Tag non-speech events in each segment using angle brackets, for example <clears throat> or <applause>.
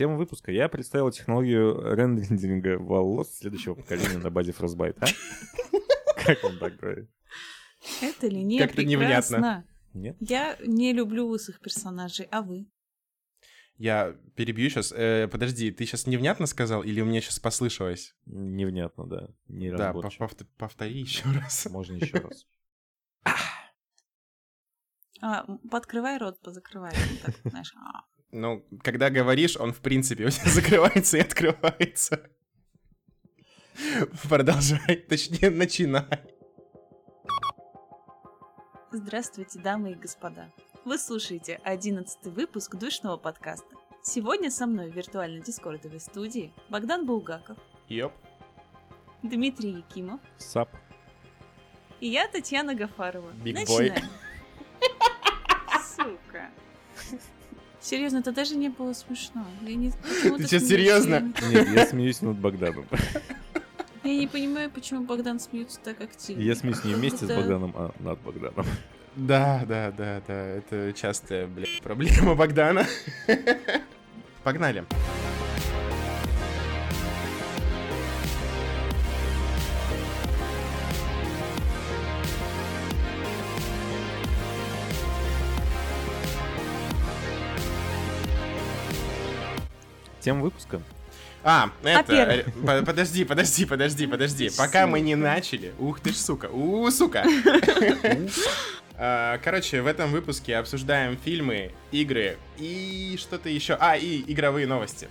Тема выпуска. Я представил технологию рендеринга волос следующего поколения на базе Frostbite. А? Как он так говорит? Это ли не Как-то невнятно. Нет? Я не люблю лысых персонажей, а вы? Я перебью сейчас. подожди, ты сейчас невнятно сказал или у меня сейчас послышалось? Невнятно, да. Не Да, пов- повтори еще раз. Можно еще раз. А, подкрывай рот, позакрывай. Так, знаешь. Ну, когда говоришь, он в принципе <laughs> у тебя закрывается и открывается. Продолжай, точнее, начинай. Здравствуйте, дамы и господа. Вы слушаете одиннадцатый выпуск душного подкаста. Сегодня со мной в виртуальной дискордовой студии Богдан Булгаков, Ёп. Дмитрий Якимов Сап. и я, Татьяна Гафарова. Big Начинаем. <laughs> Сука. Серьезно, это даже не было смешно. Я не, Ты сейчас серьезно? <laughs> Нет, я смеюсь над Богданом. <laughs> Я не понимаю, почему Богдан смеется так активно. Я смеюсь не вместе с Богданом, а над Богданом. Да, да, да, да, это частая, блядь, проблема Богдана. <laughs> Погнали. Тема выпуска. А, это, по- подожди, подожди, подожди, подожди. Пока мы не начали. Ух ты ж, сука. У, сука. <laughs> А, Короче, в этом выпуске обсуждаем фильмы, игры и что-то еще. А, и игровые новости.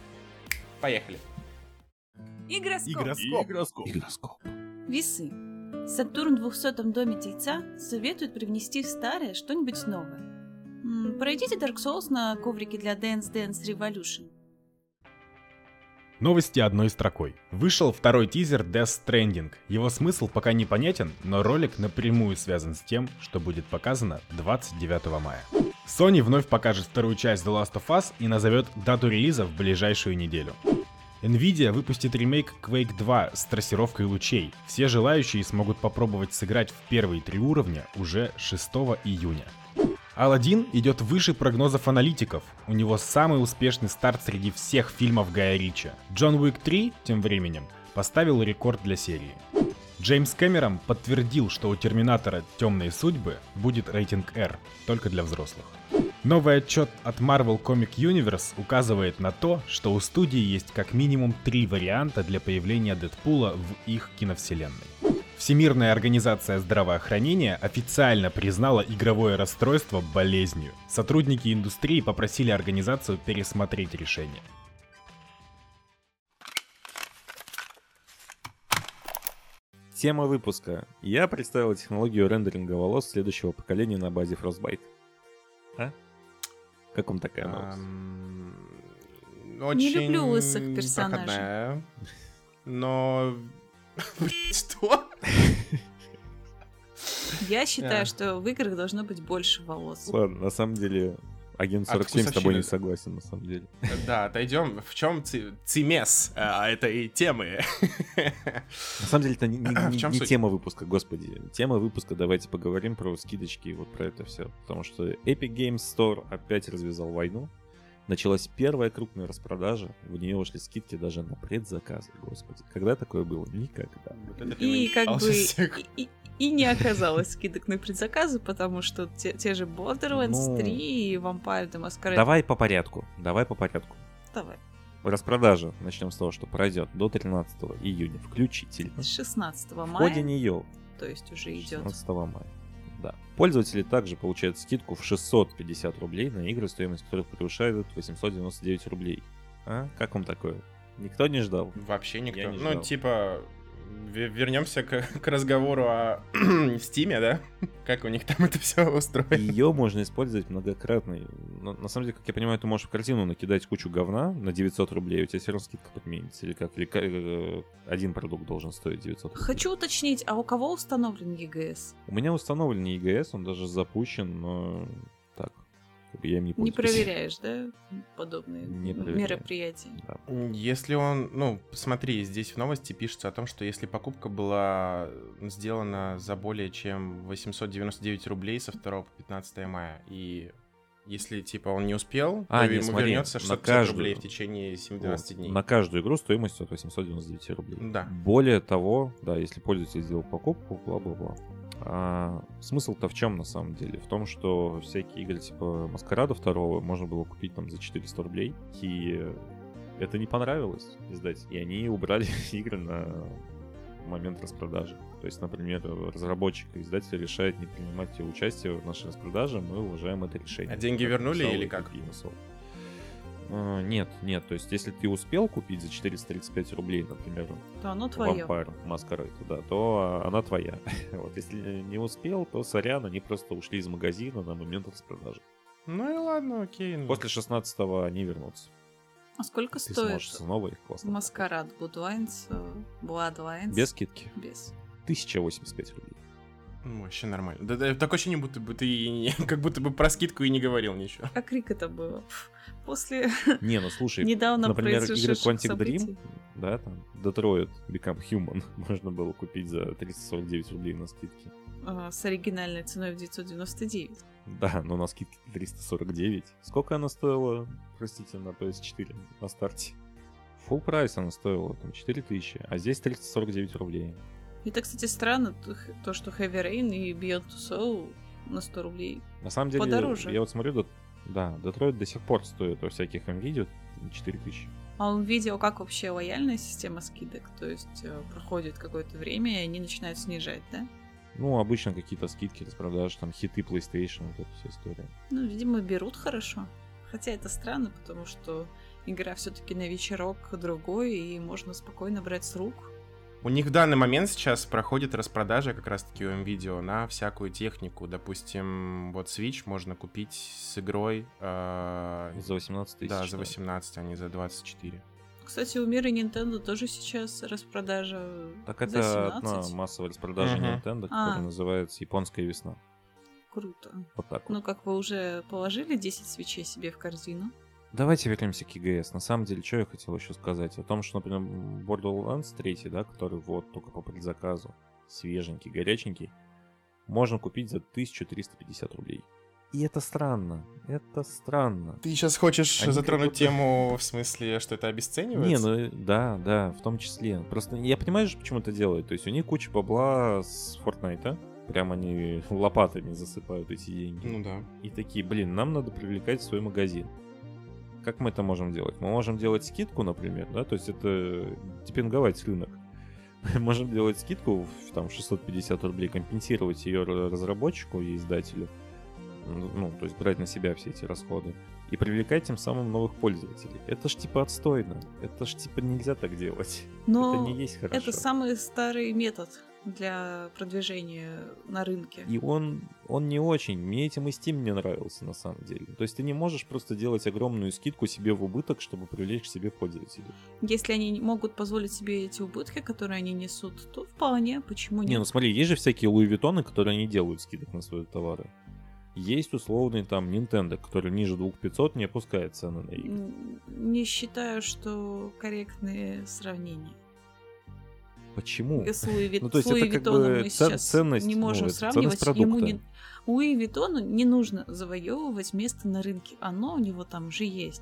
Поехали. Игроскоп. Игроскоп. Весы. Сатурн в 200 доме Тельца советует привнести в старое что-нибудь новое. Пройдите Dark Souls на коврике для Dance Dance Revolution. Новости одной строкой. Вышел второй тизер Death Stranding. Его смысл пока непонятен, но ролик напрямую связан с тем, что будет показано 29 мая. Sony вновь покажет вторую часть The Last of Us и назовет дату релиза в ближайшую неделю. Nvidia выпустит ремейк Quake 2 с трассировкой лучей. Все желающие смогут попробовать сыграть в первые три уровня уже 6 июня. Алладин идет выше прогнозов аналитиков. У него самый успешный старт среди всех фильмов Гая Рича. Джон Уик 3, тем временем, поставил рекорд для серии. Джеймс Кэмерон подтвердил, что у Терминатора Темные судьбы будет рейтинг R, только для взрослых. Новый отчет от Marvel Comic Universe указывает на то, что у студии есть как минимум три варианта для появления Дэдпула в их киновселенной. Всемирная организация здравоохранения официально признала игровое расстройство болезнью. Сотрудники индустрии попросили организацию пересмотреть решение. Тема выпуска. Я представил технологию рендеринга волос следующего поколения на базе Frostbite. А? Как вам такая новость? Ам, Не Очень люблю лысых персонажей. проходная. Но... <laughs> Что? <laughs> Я считаю, А. что в играх должно быть больше волос. Ладно, на самом деле, агент От 47 с тобой не согласен, на самом деле. Да, отойдем. В чем цимес а, этой темы? На самом деле, это не, <clears throat> тема выпуска, господи. Тема выпуска, давайте поговорим про скидочки и вот про это все. Потому что Epic Games Store опять развязал войну. Началась первая крупная распродажа. В нее вошли скидки даже на предзаказы, господи. Когда такое было? Никогда. И как бы и, не оказалось скидок на предзаказы, потому что те, те же Borderlands Ну. 3 и Vampire the Masquerade. Давай по порядку. Давай по порядку. Давай. Распродажа, начнем с того, что пройдет до 13 июня включительно. С 16 В мая, ходе нее то есть уже идет. 16 мая. Пользователи также получают скидку в 650 рублей на игры, стоимость которых превышает 899 рублей. А? Как вам такое? Никто не ждал. Вообще никто. Я не ну, ждал. типа, ве- вернемся к, <laughs> к разговору о <clears throat> Стиме, да? <laughs> Как у них там это все устроено. Ее можно использовать многократно. Но, на самом деле, как я понимаю, ты можешь в картину накидать кучу говна на 900 рублей, у тебя все равно скидка подменится. Или как? Или э, один продукт должен стоить 900 рублей. Хочу уточнить, а у кого установлен EGS? У меня установлен EGS, он даже запущен, но я им не Не проверяешь, да, подобные Не проверяю. мероприятия? Да. Если он, ну, смотри, здесь в новости пишется о том, что если покупка была сделана за более чем 899 рублей со 2 по 15 мая, и Если, типа, он не успел, А, то нет, ему смотри, вернется на 600 каждую. рублей в течение 7-12 Вот. дней. На каждую игру стоимость от 899 рублей. Да. Более того, да, если пользователь сделал покупку, бла-бла-бла. А, смысл-то в чем на самом деле? В том, что всякие игры типа Маскарада второго можно было купить там за 400 рублей, и это не понравилось издать, и они убрали <laughs> игры на момент распродажи. То есть, например, разработчик и издатель решает не принимать участие в нашей распродаже, мы уважаем это решение. А деньги вернули или как? А, Нет, нет, то есть если ты успел купить за 435 рублей, например, То оно твое. Vampire Masquerade, да, то она твоя. <laughs> вот если не успел, то сорян, они просто ушли из магазина на момент распродажи. Ну и ладно, окей. ну. После 16-го они вернутся. А сколько Ты стоит сможешь снова их классно. маскарад Bloodlines? э, Bloodlines? Без скидки. Без. 1085 рублей. Ну, вообще нормально. Да, да, такое ощущение, будто бы ты <laughs> как будто бы про скидку и не говорил ничего. А крик это было? После <laughs> Не, ну слушай, недавно например, игры Quantic событий. Dream, да, там, Detroit Become Human <laughs> можно было купить за 349 рублей на скидке. А, с оригинальной ценой в 999. Да, но на скидке 349. Сколько она стоила, простите, на PS4 на старте? Full прайс она стоила, там, 4000, а здесь 349 рублей. Это, кстати, странно, то, что Heavy Rain и Beyond Two Soul на 100 рублей. На самом деле, Подороже. я вот смотрю, да, да, Детройт до сих пор стоит во всяких видео 4000. А он видел, как вообще лояльная система скидок, то есть э, проходит какое-то время, и они начинают снижать, да? Ну, обычно какие-то скидки, распродажи, там, хиты PlayStation, вот эта вся история. Ну, видимо, берут хорошо. Хотя это странно, потому что игра все-таки на вечерок другой, и можно спокойно брать с рук. У них в данный момент сейчас проходит распродажа как раз-таки у NVIDIA на всякую технику. Допустим, вот Switch можно купить с игрой... э, За 18 тысяч. да, за 18, а не за 24. Кстати, у мира Nintendo тоже сейчас распродажа Так за это 17. одна массовая распродажа Мгм. Nintendo, А. которая называется «Японская весна». Круто. Вот так вот. Ну, как вы уже положили 10 свечей себе в корзину? Давайте вернемся к EGS. На самом деле, что я хотел еще сказать? О том, что, например, Borderlands 3, да, который вот только по предзаказу, свеженький, горяченький, можно купить за 1350 рублей. И это странно. Это странно. Ты сейчас хочешь Они затронуть будто- тему в смысле, что это обесценивается? Не, ну э, да, да, в том числе. Просто я понимаю почему это делают. То есть у них куча бабла с Fortnite. Прям они <laughs> лопатами засыпают эти деньги. Ну да. И такие, блин, нам надо привлекать свой магазин. Как мы это можем делать? Мы можем делать скидку, например, да, то есть это депинговать рынок. Мы <laughs> можем делать скидку в там 650 рублей, компенсировать ее разработчику и издателю. Ну, то есть брать на себя все эти расходы. И привлекать тем самым новых пользователей. Это ж типа отстойно. Это ж типа нельзя так делать. <laughs> Но это не есть хорошо. это самый старый метод для продвижения на рынке. И он, он не очень. Мне этим и Steam не нравился на самом деле. То есть ты не можешь просто делать огромную скидку себе в убыток, чтобы привлечь к себе пользователей. Если они могут позволить себе эти убытки, которые они несут, то вполне, почему нет? Не, ну смотри, есть же всякие Луи Виттоны, которые не делают скидок на свои товары. Есть условный там Nintendo, который ниже 2500 не опускает цены на игры. Не считаю, что корректные сравнения. Почему? С Луи, Вит- Ну, то есть с Луи это как бы мы цен- сейчас ценность, не ну, можем это сравнивать. ценность Ему не... Луи Виттону не нужно завоевывать место на рынке. Оно у него там уже есть.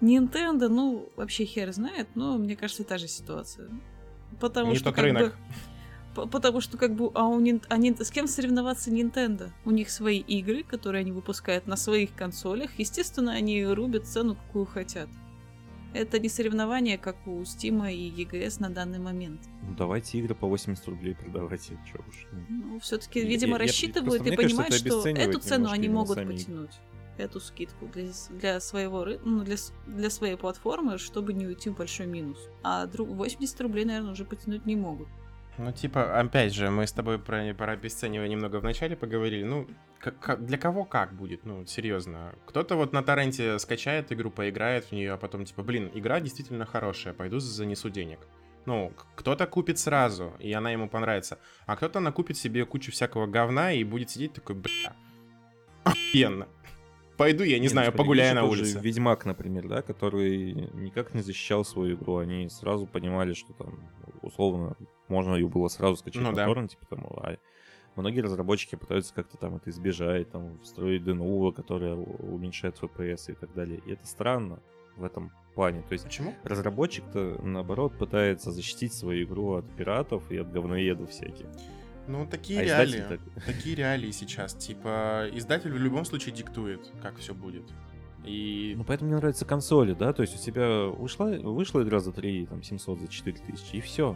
Nintendo, ну, вообще хер знает, но мне кажется, та же ситуация. Потому Не что как рынок. бы... Потому что как бы, а у Нин- а Нин- с кем соревноваться Nintendo? У них свои игры, которые они выпускают на своих консолях. Естественно, они рубят цену, какую хотят. Это не соревнование, как у Steam и EGS на данный момент. Ну, давайте игры по 80 рублей продавайте, чё уж. ну. Все-таки, Я- видимо, я- я- рассчитывают просто и понимают, что эту цену они могут сами потянуть. Эту скидку для, для своего ну, для, для своей платформы, чтобы не уйти в большой минус. А друг 80 рублей, наверное, уже потянуть не могут. Ну, типа, опять же, мы с тобой про, про обесценивание немного в начале поговорили. Ну, как- для кого как будет? Ну, серьезно. Кто-то вот на торренте скачает игру, поиграет в нее, а потом, типа, блин, игра действительно хорошая, пойду занесу денег. Ну, кто-то купит сразу, и она ему понравится. А кто-то накупит себе кучу всякого говна и будет сидеть такой, бля, охуенно. Пойду, я не, ну, знаю, погуляю на улице. Ведьмак, например, да, который никак не защищал свою игру. Они сразу понимали, что там, условно, можно ее было сразу скачать Ну на да. торренте, потому а Многие разработчики пытаются как-то там это избежать, там, строить ДНУ, которое уменьшает FPS и так далее. И это странно в этом плане. То есть Почему? разработчик-то, наоборот, пытается защитить свою игру от пиратов и от говноедов всяких. Ну, такие А реалии. так- <laughs> Такие реалии сейчас. Типа, издатель в любом случае диктует, как все будет. И Ну, поэтому мне нравятся консоли, да, то есть у тебя вышла, вышла игра за 3, там, 700, за 4000, и все.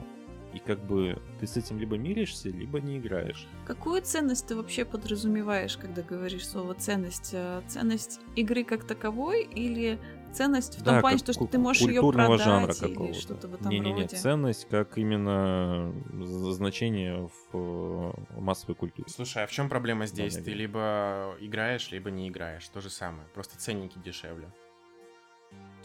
И как бы ты с этим либо миришься, либо не играешь. Какую ценность ты вообще подразумеваешь, когда говоришь слово ценность? Э, Ценность игры как таковой или ценность в том Да, плане, как что, ты можешь ее продать жанра или что-то в этом Не-не-не, роде? ценность как именно з- значение в э, массовой культуре. Слушай, а в чем проблема здесь? Ладно, Ты либо играешь, либо не играешь. То же самое. Просто ценники дешевле.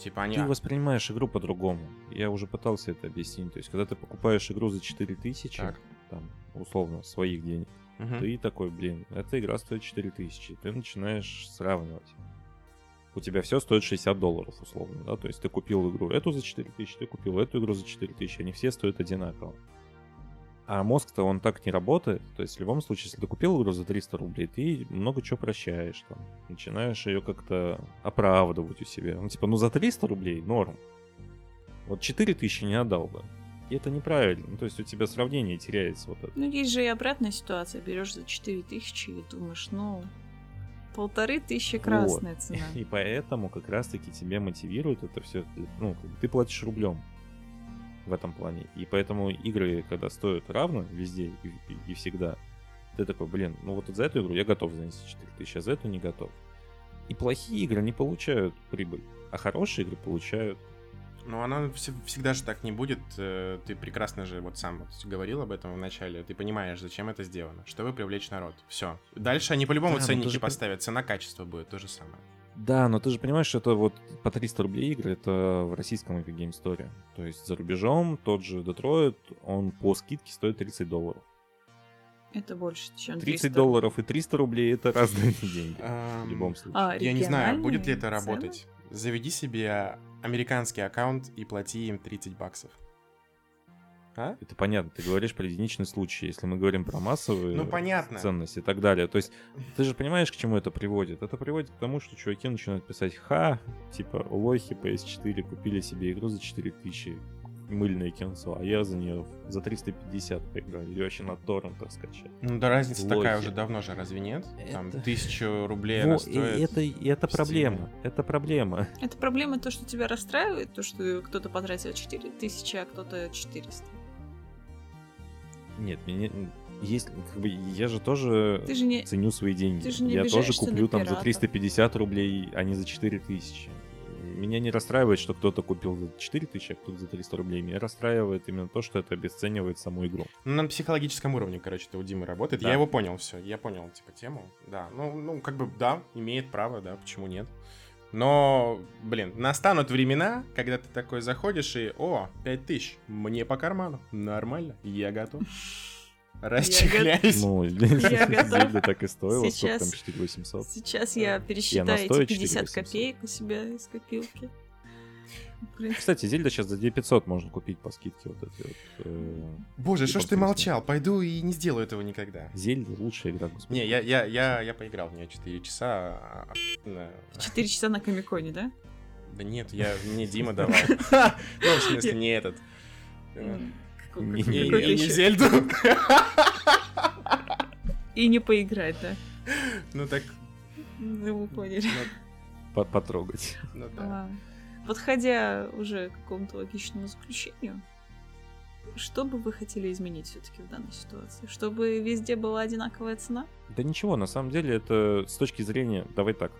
Типа они... Ты воспринимаешь игру по-другому. Я уже пытался это объяснить. То есть, когда ты покупаешь игру за 4000, Так. там, условно, своих денег, Мгм. ты такой, блин, эта игра стоит 4000. Ты начинаешь сравнивать. У тебя все стоит 60 долларов, условно, да? То есть ты купил игру эту за 4000, ты купил эту игру за 4000, они все стоят одинаково. А мозг-то он так не работает. То есть в любом случае, если ты купил игру за 300 рублей, ты много чего прощаешь. Там, начинаешь ее как-то оправдывать у себя. Ну, типа, ну за 300 рублей норм. Вот 4000 не отдал бы. И это неправильно. Ну, то есть у тебя сравнение теряется вот это. Ну, есть же и обратная ситуация. Берешь за 4000 и думаешь, ну, полторы тысячи красная Вот. <laughs> цена. И поэтому как раз-таки тебя мотивирует это все. Ну, ты платишь рублем в этом плане. И поэтому игры, когда стоят равно везде и, и- и всегда, ты такой, блин, ну вот за эту игру я готов занести 4000, а за эту не готов. И плохие игры не получают прибыль, а хорошие игры получают. Ну, она вс- всегда же так не будет. Э, Ты прекрасно же вот сам вот говорил об этом в начале. Ты понимаешь, зачем это сделано. Чтобы привлечь народ. Все. Дальше они по-любому Да, но ценники ты же пон- поставят. Цена-качество будет то же самое. Да, но ты же понимаешь, что это вот по 300 рублей игры, это в российском Epic Game Store. То есть за рубежом тот же Детройт, он по скидке стоит 30 долларов. Это больше, чем 30 300. долларов и 300 рублей это разные <laughs> деньги. В любом случае. А, Я не знаю, будет ли это работать. Заведи себе американский аккаунт и плати им 30 баксов. А? Это понятно, ты говоришь про единичный случай. Если мы говорим про массовые Ну, понятно. ценности и так далее. То есть ты же понимаешь, к чему это приводит? Это приводит к тому, что чуваки начинают писать «Ха!» Типа лохи PS4 купили себе игру за 4000 мыльное кинцо, а я за нее за 350 поиграл. Или вообще на торрентах скачать. Ну да разница Лохи. такая уже давно же, разве нет? Там Это- тысячу рублей Во, стоит. это, это проблема. Это проблема. Это проблема то, что тебя расстраивает, то, что кто-то потратил 4000, а кто-то 400. Нет, мне есть, как бы, я же тоже Ты же не... ценю свои деньги. Ты же не я тоже куплю там за пиратов. 350 рублей, а не за 4000. Меня не расстраивает, что кто-то купил за 4000, а кто-то за 300 рублей. Меня расстраивает именно то, что это обесценивает саму игру. Ну, на психологическом уровне, короче, это у Димы работает. Да. Я его понял, все. Я понял, типа, тему. Да. Ну, ну, как бы, да, имеет право, да, почему нет. Но, блин, настанут времена, когда ты такой заходишь и, о, 5000, мне по карману. Нормально, я готов. <laughs> Расчехляюсь. Ну, <laughs> Я. Зельда так и стоила, сколько там, Сейчас. 4800. Сейчас я И пересчитаю эти стоит 50 4800. копеек у себя из копилки. Кстати, Зельда сейчас за 2500 можно купить по скидке вот эти вот. э, Боже, что ж ты молчал? Пойду и не сделаю этого никогда. Зельда лучшая игра, господи. Не, я, я, я, я поиграл в нее 4 часа. а, охуенно. 4 часа на Комиконе, да? Да нет, я, мне Дима давал. <laughs> Ну, в смысле, не этот. Не-? Зельду. И не поиграть, да? Ну так, Ну, вы поняли. ну, По- Потрогать. ну да. Подходя уже к какому-то логичному заключению, что бы вы хотели изменить все-таки в данной ситуации? Чтобы везде была одинаковая цена? Да ничего, на самом деле это с точки зрения, давай так,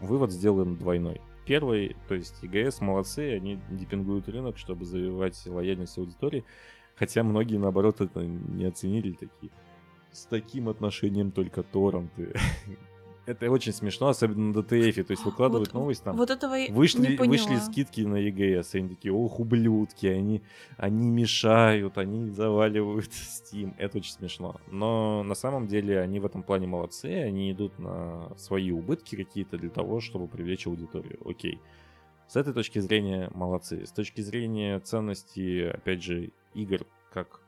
вывод сделаем двойной. Первый, то есть ЕГС молодцы, они депингуют рынок, чтобы завоевать лояльность аудитории, хотя многие, наоборот, это не оценили такие. С таким отношением только торренты. <laughs> Это очень смешно, особенно на DTF, то есть выкладывают Вот- новость там. Вот этого я не Вышли, поняла. вышли скидки на ЕГС, и они такие, ох, ублюдки, они, они мешают, они заваливают Steam. Это очень смешно. Но на самом деле они в этом плане молодцы, они идут на свои убытки какие-то для того, чтобы привлечь аудиторию. Окей. С этой точки зрения молодцы. С точки зрения ценности, опять же, игр как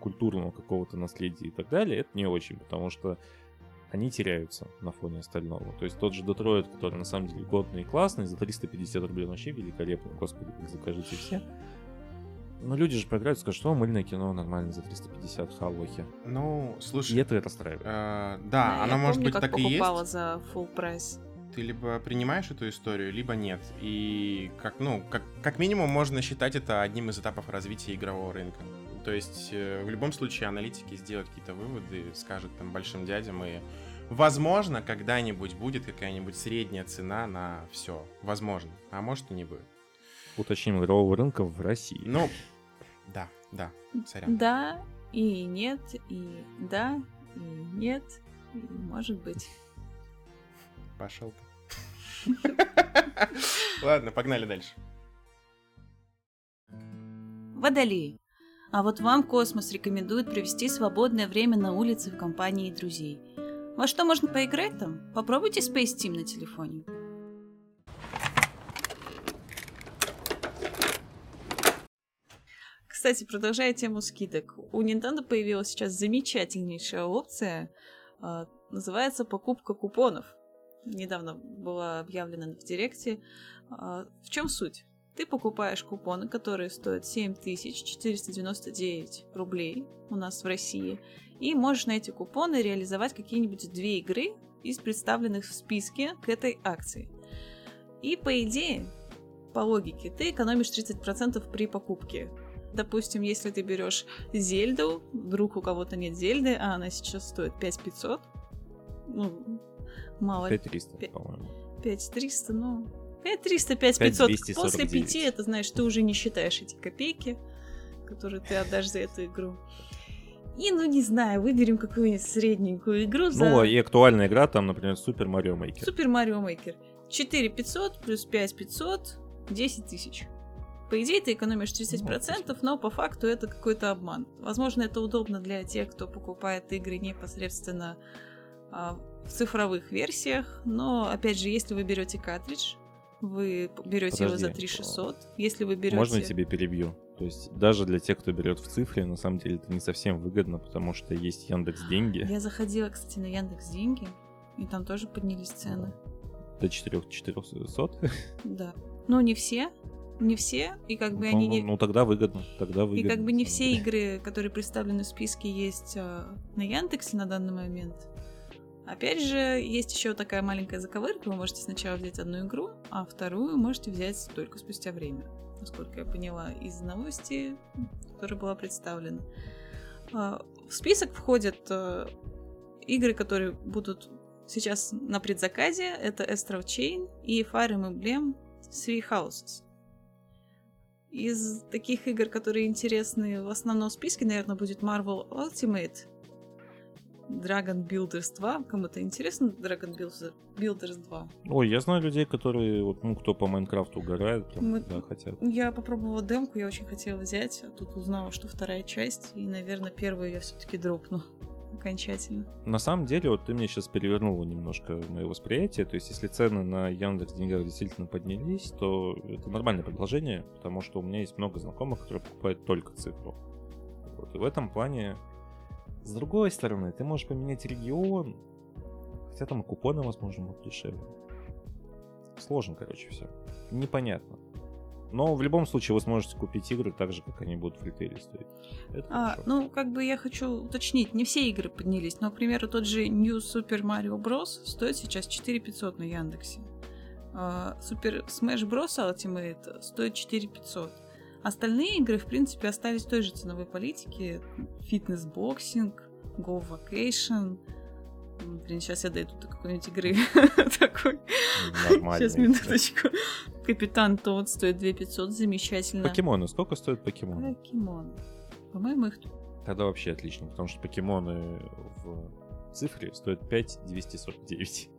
культурного какого-то наследия и так далее, это не очень, потому что они теряются на фоне остального. То есть тот же Детройт, который на самом деле годный и классный, за 350 рублей он вообще великолепный, господи, закажите все. Но люди же проиграют и скажут, что мыльное кино нормально за 350 халохи. Ну, слушай... И это расстраивает. э, да, Я оно может помню, быть как так и есть. покупала за full прайс. Ты либо принимаешь эту историю, либо нет. И как, ну, как, как минимум можно считать это одним из этапов развития игрового рынка. То есть э, в любом случае аналитики сделают какие-то выводы, скажут там большим дядям и возможно когда-нибудь будет какая-нибудь средняя цена на все. Возможно. А может и не будет. Уточним игрового рынка в России. Ну, да, да, сорян. Да, и нет, и да, и нет, и может быть. Пошел ты. <laughs> Ладно, погнали дальше. Водолей. А вот вам космос рекомендует провести свободное время на улице в компании друзей. Во что можно поиграть там? Попробуйте Space Team на телефоне. Кстати, продолжая тему скидок, у Nintendo появилась сейчас замечательнейшая опция, а, называется покупка купонов. Недавно была объявлена в Директе. А, В чем суть? Ты покупаешь купоны, которые стоят 7499 рублей у нас в России, и можешь на эти купоны реализовать какие-нибудь две игры из представленных в списке к этой акции. И по идее, по логике, ты экономишь 30% при покупке. Допустим, если ты берешь Зельду, вдруг у кого-то нет Зельды, а она сейчас стоит 5500, ну, мало ли, 5300, Пять- по-моему. 5300, ну, 5300, 5500. 5249. После 5 это, знаешь, ты уже не считаешь эти копейки, которые ты отдашь за эту игру. И, ну, не знаю, выберем какую-нибудь средненькую игру за Ну, и актуальная игра, там, например, Супер Марио Мейкер. Супер Марио Мейкер. 4500 плюс 5500, 10 тысяч. По идее, ты экономишь 30%, но по факту это какой-то обман. Возможно, это удобно для тех, кто покупает игры непосредственно а, в цифровых версиях, но, опять же, если вы берете картридж, вы берете его за Подожди. 3600. Если вы берете... Можно я тебе перебью? То есть даже для тех, кто берет в цифре, на самом деле это не совсем выгодно, потому что есть Яндекс Деньги Я заходила, кстати, на Яндекс Деньги, и там тоже поднялись цены. до 4 400. <laughs> Да. Но не все, не все, и как бы Ну, они ну, не... ну, тогда выгодно, тогда И выгодно. как бы не все игры, которые представлены в списке, есть а, на Яндексе на данный момент. Опять же, есть еще такая маленькая заковырка. Вы можете сначала взять одну игру, а вторую можете взять только спустя время. Насколько я поняла из новости, которая была представлена. А, В список входят а, игры, которые будут сейчас на предзаказе. Это Astral Chain и Fire Emblem Three Houses. Из таких игр, которые интересны в основном списке, наверное, будет Marvel Ultimate, Dragon Builders 2. Кому-то интересно Dragon Builders- Builders 2? Ой, я знаю людей, которые, вот, ну, кто по Майнкрафту угорает, прям, Мы- да, хотят. Я попробовала демку, я очень хотела взять, а тут узнала, что вторая часть, и, наверное, первую я все-таки дропну <laughs> окончательно. На самом деле, вот ты мне сейчас перевернула немножко мое восприятие. То есть, если цены на Яндекс деньгах действительно поднялись, то это нормальное предложение, потому что у меня есть много знакомых, которые покупают только цифру. Вот, и в этом плане, с другой стороны, ты можешь поменять регион, хотя там и купоны, возможно, будут дешевле. Сложно, короче, все. Непонятно. Но в любом случае вы сможете купить игры так же, как они будут в ритейле стоить. Это А, хорошо. ну, как бы я хочу уточнить, не все игры поднялись, но, к примеру, тот же New Super Mario Bros. стоит сейчас 4500 на Яндексе. А, Super Smash Bros. Ultimate стоит 4500. Остальные игры, в принципе, остались той же ценовой политике. Фитнес-боксинг, Go Vacation. Блин, сейчас я дойду до какой-нибудь игры <laughs> такой. Сейчас, минуточку. Капитан Тот стоит 2500, замечательно. Покемоны. Сколько стоят покемоны? Покемон. По-моему, их Тогда вообще отлично, потому что покемоны в цифре стоят 5249.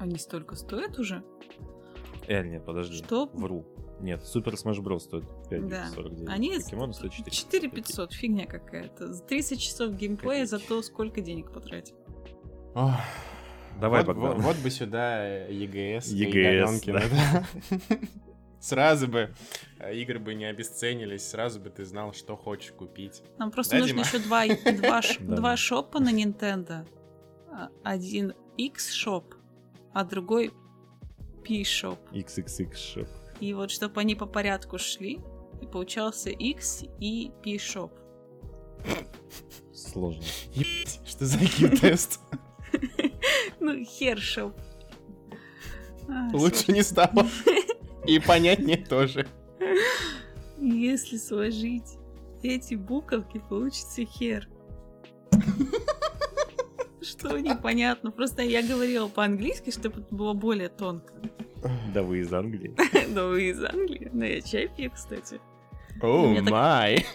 Они столько стоят уже? Э, нет, подожди. Что? Вру. Нет, Супер Smash Bros. стоит Да. 5249. Они Покемоны стоят 4. 4500, фигня какая-то. За 30 часов геймплея Копейки. за то, сколько денег потратил. Ох, Давай, вот, Богдан. вот- вот бы сюда ЕГС. и ЕГС, Галенкина, да. <laughs> Сразу бы э, игры бы не обесценились, сразу бы ты знал, что хочешь купить. Нам просто Да, нужно Дима? еще два, два, <laughs> ш- Да. два шопа на Nintendo. А, Один X-шоп, а другой P-шоп. XXX шоп. И вот чтобы они по порядку шли, и получался X и P-шоп. Сложно. Ебать, Что за IQ-тест? <laughs> Ну, хер-шоп. А, Лучше не стало. <laughs> И понятнее тоже. Если сложить эти буковки, получится хер. <laughs> Что непонятно. Просто я говорила по-английски, чтобы это было более тонко. <laughs> Да вы из Англии. <laughs> Да вы из Англии. Но я чай пью, кстати. О, май. <laughs>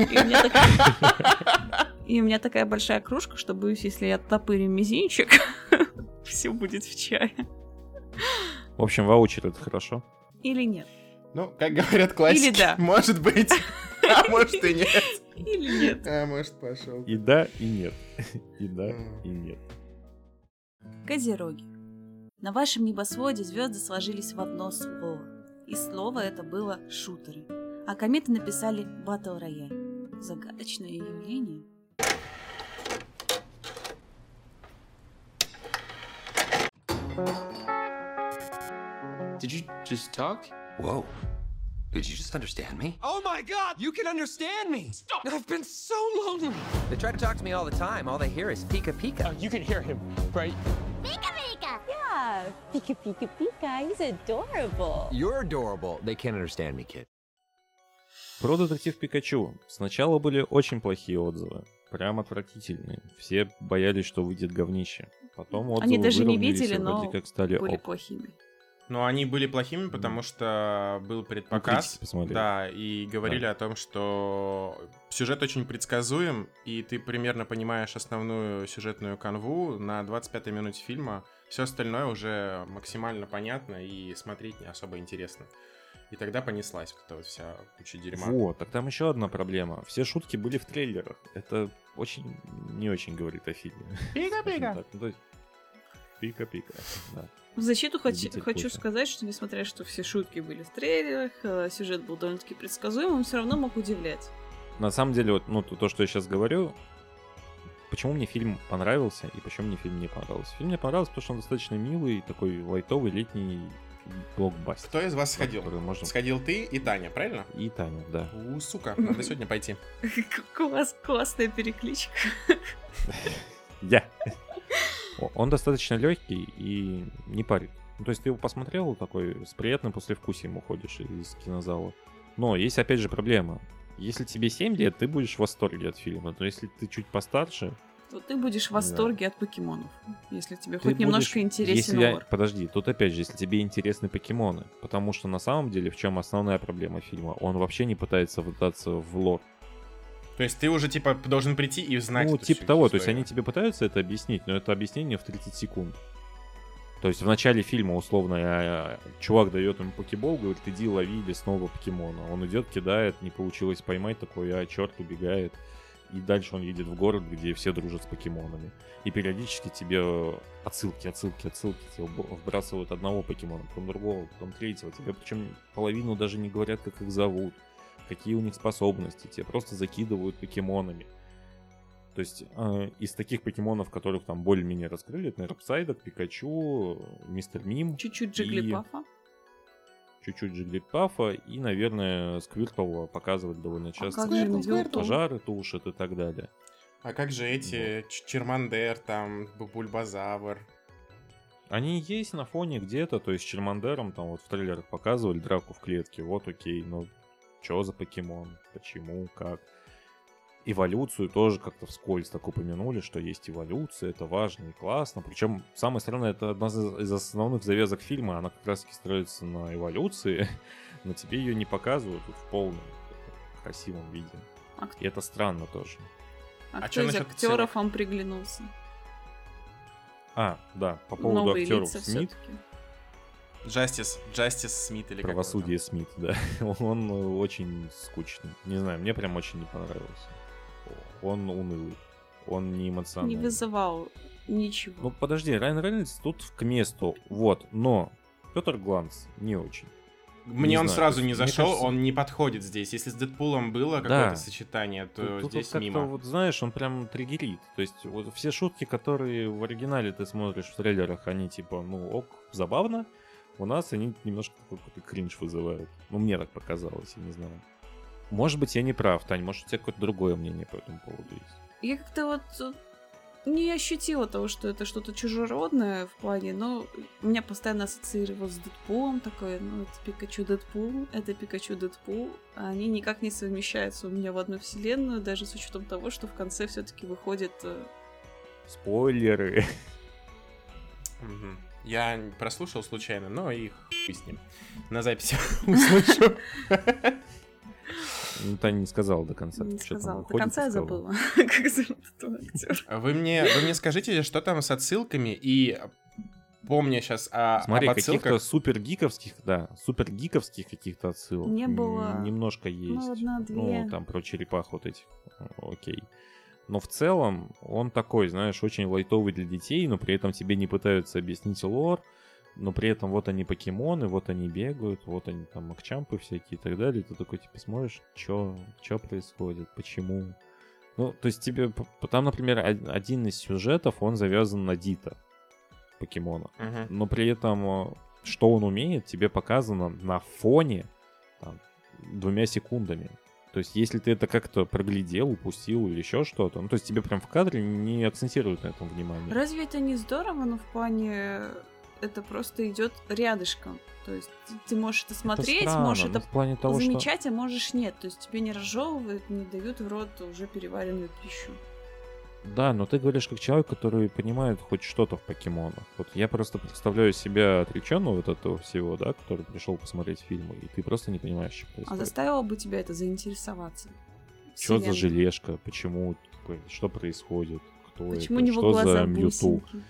И у меня такая... Большая кружка, что боюсь, если я топырю мизинчик, все будет в чае. В общем, ваучер это хорошо. Или нет. Ну, как говорят классики, Или да. может быть, а может и нет. Или нет. А может пошел. И да, и нет. И да, и нет. Козероги. На вашем небосводе звезды сложились в одно слово. И слово это было шутеры. А кометы написали Battle Royale. Загадочное явление. Did you just talk? Whoa. Did you just understand me? Oh my god, you can understand me! I've been so lonely! They try to talk to me all the time. All they hear is Pika Pika. you can hear him, right? Yeah, Pika Pika Pika, he's adorable. You're adorable. They can't understand me, kid. Про детектив Пикачу. Сначала были очень плохие отзывы. Прям отвратительные. Все боялись, что выйдет говнище. Потом отзывы Они даже не видели, но как стали Были ок. плохими. Но они были плохими, потому что был предпоказ. посмотрели. Да, и говорили Да. о том, что сюжет очень предсказуем, и ты примерно понимаешь основную сюжетную канву на 25-й минуте фильма. Все остальное уже максимально понятно и смотреть не особо интересно. И тогда понеслась вот эта вот вся куча дерьма. Вот, так там еще одна проблема. Все шутки были в трейлерах. Это очень не очень говорит о фильме. Пика-пика. <laughs> Ну, Пика-пика, да. В защиту хочу, Любитель хочу кофе. сказать, что несмотря что все шутки были в трейлерах, э, сюжет был довольно-таки предсказуемым, все равно мог удивлять. На самом деле, вот, ну, то, что я сейчас говорю, почему мне фильм понравился и почему мне фильм не понравился. Фильм мне понравился, потому что он достаточно милый, такой лайтовый летний блокбастер. Кто из вас сходил? можно- Сходил ты и Таня, правильно? И Таня, да. У, сука, надо сегодня пойти. <laughs> Класс, классная перекличка. <laughs> Я. Он достаточно легкий и не парит. Ну, то есть ты его посмотрел такой, с приятным послевкусием уходишь из кинозала. Но есть опять же проблема. Если тебе 7 лет, ты будешь в восторге от фильма. Но если ты чуть постарше, То ты будешь в восторге от покемонов, если тебе ты хоть немножко будешь- интересен если, лор. Подожди, тут опять же, если тебе интересны покемоны. Потому что на самом деле, в чем основная проблема фильма? Он вообще не пытается пытаться в лор. То есть ты уже, типа, должен прийти и знать Ну, эту типа всю того, то есть историю. они тебе пытаются это объяснить, но это объяснение в 30 секунд. То есть в начале фильма, условно, а, чувак дает ему покебол, говорит, иди лови лесного покемона. Он идет, кидает, не получилось поймать, такой, а черт, убегает. И дальше он едет в город, где все дружат с покемонами. И периодически тебе отсылки, отсылки, отсылки. Тебе вб- вбрасывают одного покемона, потом другого, потом третьего. Тебе причем половину даже не говорят, как их зовут, какие у них способности. Тебе просто закидывают покемонами. То есть э, из таких покемонов, которых там более-менее раскрыли, это, наверное, Псайдок, Пикачу, Мистер Мим, Чуть-чуть И- Джиглипафа. чуть-чуть Джиглипафа и, наверное, Сквиртл показывают довольно часто. как же Медведь? Пожары тушат и так далее. А как же эти Ч- Чермандер, там, Бу- Бульбазавр? Они есть на фоне где-то, то есть с Чермандером там вот в трейлерах показывали драку в клетке, вот окей, но что за покемон, почему, как. Эволюцию тоже как-то вскользь так упомянули, что есть эволюция, это важно и классно. Причем самое странное, это одна из основных завязок фильма, она как раз таки строится на эволюции, <laughs> но тебе ее не показывают вот в полном красивом виде. А, И это странно тоже. а А кто из актеров вам приглянулся? А, да, по поводу Новые актеров лица Смит. Джастис, Джастис Смит или Правосудие Смит, <laughs> да. Он очень скучный. Не знаю, мне прям очень не понравился. Он унылый. Он не Не эмоциональный. вызывал ничего. Ну подожди, Райан Рейнольдс тут к месту. Вот, но Петр Гланс не очень. Мне Не он знаю, сразу не зашел, кажется- он не подходит здесь. Если с Дэдпулом было какое-то сочетание, то Тут- тут здесь вот как-то мимо. вот, знаешь, он прям триггерит. То есть вот все шутки, которые в оригинале ты смотришь в трейлерах, они типа, ну, ок, забавно. У нас они немножко какой-то кринж вызывают. Ну, мне так показалось, я не знаю. Может быть, я не прав, Тань, может, у тебя какое-то другое мнение по этому поводу есть. Я как-то вот э, не ощутила того, что это что-то чужеродное в плане, но меня постоянно ассоциировалось с Дэдпулом, такое, ну, это Пикачу Дэдпул, это Пикачу Дэдпул, а они никак не совмещаются у меня в одну вселенную, даже с учетом того, что в конце все таки выходит... э, Спойлеры. Я прослушал случайно, но и хуй с ним. На записи <laughs> услышу. <laughs> Ну, Таня не сказала до конца. Не что там сказала. До конца я забыла, <laughs> как зовут этого актера. А Вы мне, вы мне скажите, что там с отсылками, и помня сейчас о, Смотри, об каких-то отсылках... супер гиковских, да, супер гиковских каких-то отсылок. Не было. Немножко есть. одна-две. Ну, там про черепах вот этих. Окей. Но в целом он такой, знаешь, очень лайтовый для детей, но при этом тебе не пытаются объяснить лор, но при этом вот они покемоны, вот они бегают, вот они там макчампы всякие и так далее. И ты такой, типа, смотришь, что происходит, почему. Ну, то есть тебе... Там, например, один из сюжетов, он завязан на Дита покемона Мгм. но при этом э, что он умеет, тебе показано на фоне там, двумя секундами. То есть, если ты это как-то проглядел, упустил или еще что-то, ну, то есть тебе прям в кадре не акцентируют на этом внимание. Разве это не здорово, но в плане это просто идет рядышком. То есть ты- можешь это смотреть, странно, можешь ну, это в плане того, что... замечать, а можешь нет. То есть тебе не разжевывают, не дают в рот уже переваренную пищу. Да, но ты говоришь как человек, который понимает хоть что-то в покемонах. Вот я просто представляю себя отреченного вот этого всего, да, который пришел посмотреть фильмы, и ты просто не понимаешь, что А происходит. заставило бы тебя это заинтересоваться? Что за желешка, почему, такое, что происходит, кто Почему это, него что за Мьюту. бусинки?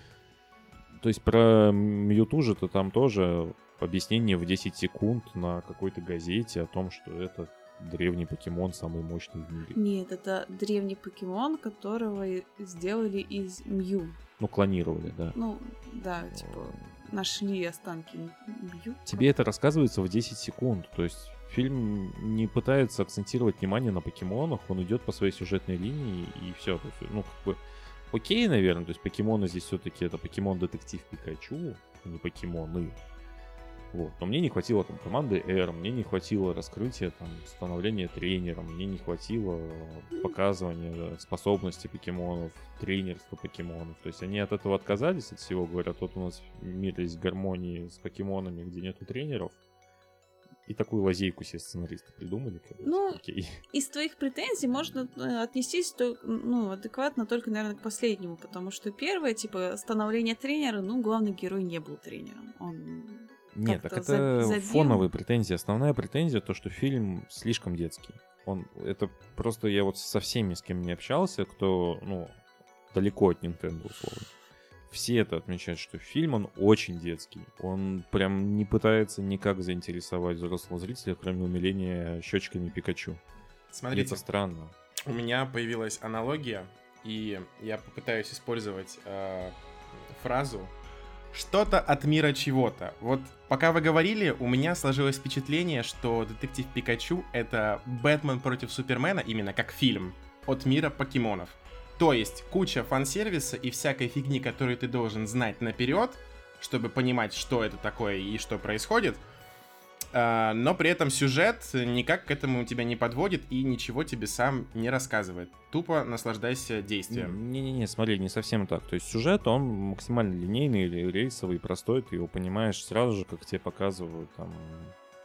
То есть про Мьюту же-то там тоже объяснение в 10 секунд на какой-то газете о том, что это древний покемон, самый мощный в мире. Нет, это древний покемон, которого сделали из Мью. Ну, клонировали, да. Ну, да, типа, нашли останки Мью. Тебе это рассказывается в 10 секунд. То есть фильм не пытается акцентировать внимание на покемонах, он идет по своей сюжетной линии и все. Ну, как бы окей, наверное. То есть покемоны здесь все-таки это покемон-детектив Пикачу, а не покемоны. Вот. Но мне не хватило там команды R, мне не хватило раскрытия там становления тренером, мне не хватило показывания способностей покемонов, тренерства покемонов. То есть они от этого отказались от всего, говорят, вот у нас мир есть гармонии с покемонами, где нету тренеров. И такую лазейку себе сценаристы придумали. как Ну, окей. <laughs> Из твоих претензий можно э, отнестись то- ну, адекватно только, наверное, к последнему, потому что первое, типа, становление тренера, ну, главный герой не был тренером. Он Нет, так это за- забил. фоновые претензии. Основная претензия то, что фильм слишком детский. Он это просто я вот со всеми, с кем не общался, кто ну далеко от Nintendo условно. Все это отмечают, что фильм он очень детский. Он прям не пытается никак заинтересовать взрослого зрителя, кроме умиления щечками Пикачу. Смотрите, Это странно. у меня появилась аналогия, и я попытаюсь использовать э, фразу «что-то от мира чего-то». Вот пока вы говорили, у меня сложилось впечатление, что «Детектив Пикачу» — это «Бэтмен против Супермена» именно как фильм от мира покемонов. То есть куча фан-сервиса и всякой фигни, которую ты должен знать наперед, чтобы понимать, что это такое и что происходит — а, но при этом сюжет никак к этому тебя не подводит и ничего тебе сам не рассказывает. Тупо наслаждайся действием. Не-не-не, смотри, не совсем так. То есть сюжет, он максимально линейный или рейсовый, простой, ты его понимаешь сразу же, как тебе показывают там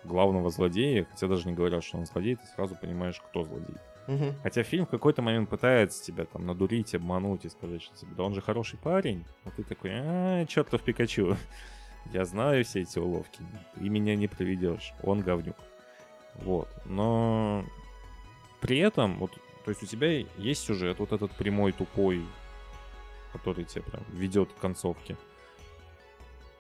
главного злодея, хотя даже не говорят, что он злодей, ты сразу понимаешь, кто злодей. Мгм. Хотя фильм в какой-то момент пытается тебя там надурить, обмануть и сказать, что типа, да он же хороший парень. А ты такой, а, чертов Пикачу. <laughs> Я знаю все эти уловки. Ты меня не проведешь. Он говнюк. Вот. Но при этом, вот, то есть у тебя есть сюжет, вот этот прямой, тупой, который тебя прям ведет к концовке.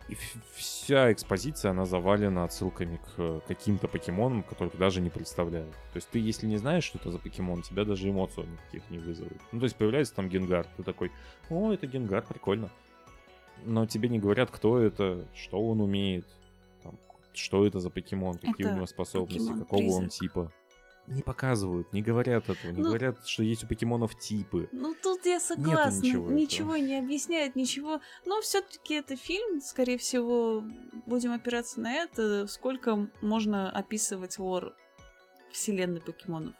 И вся экспозиция, она завалена отсылками к э, каким-то покемонам, которых даже не представляют. То есть ты, если не знаешь, что это за покемон, тебя даже эмоций никаких не вызовет. Ну, то есть появляется там Генгар, ты такой, о, это Генгар, прикольно. Но тебе не говорят, кто это, что он умеет, там, что это за покемон, какие Это у него способности, какого он призрак. типа. Не показывают, не говорят этого, не Ну- говорят, что есть у покемонов типы. Ну, тут я согласна. ничего Ничего, этого. не объясняет, ничего. Но все-таки это фильм, скорее всего, будем опираться на это, сколько можно описывать лор вселенной покемонов.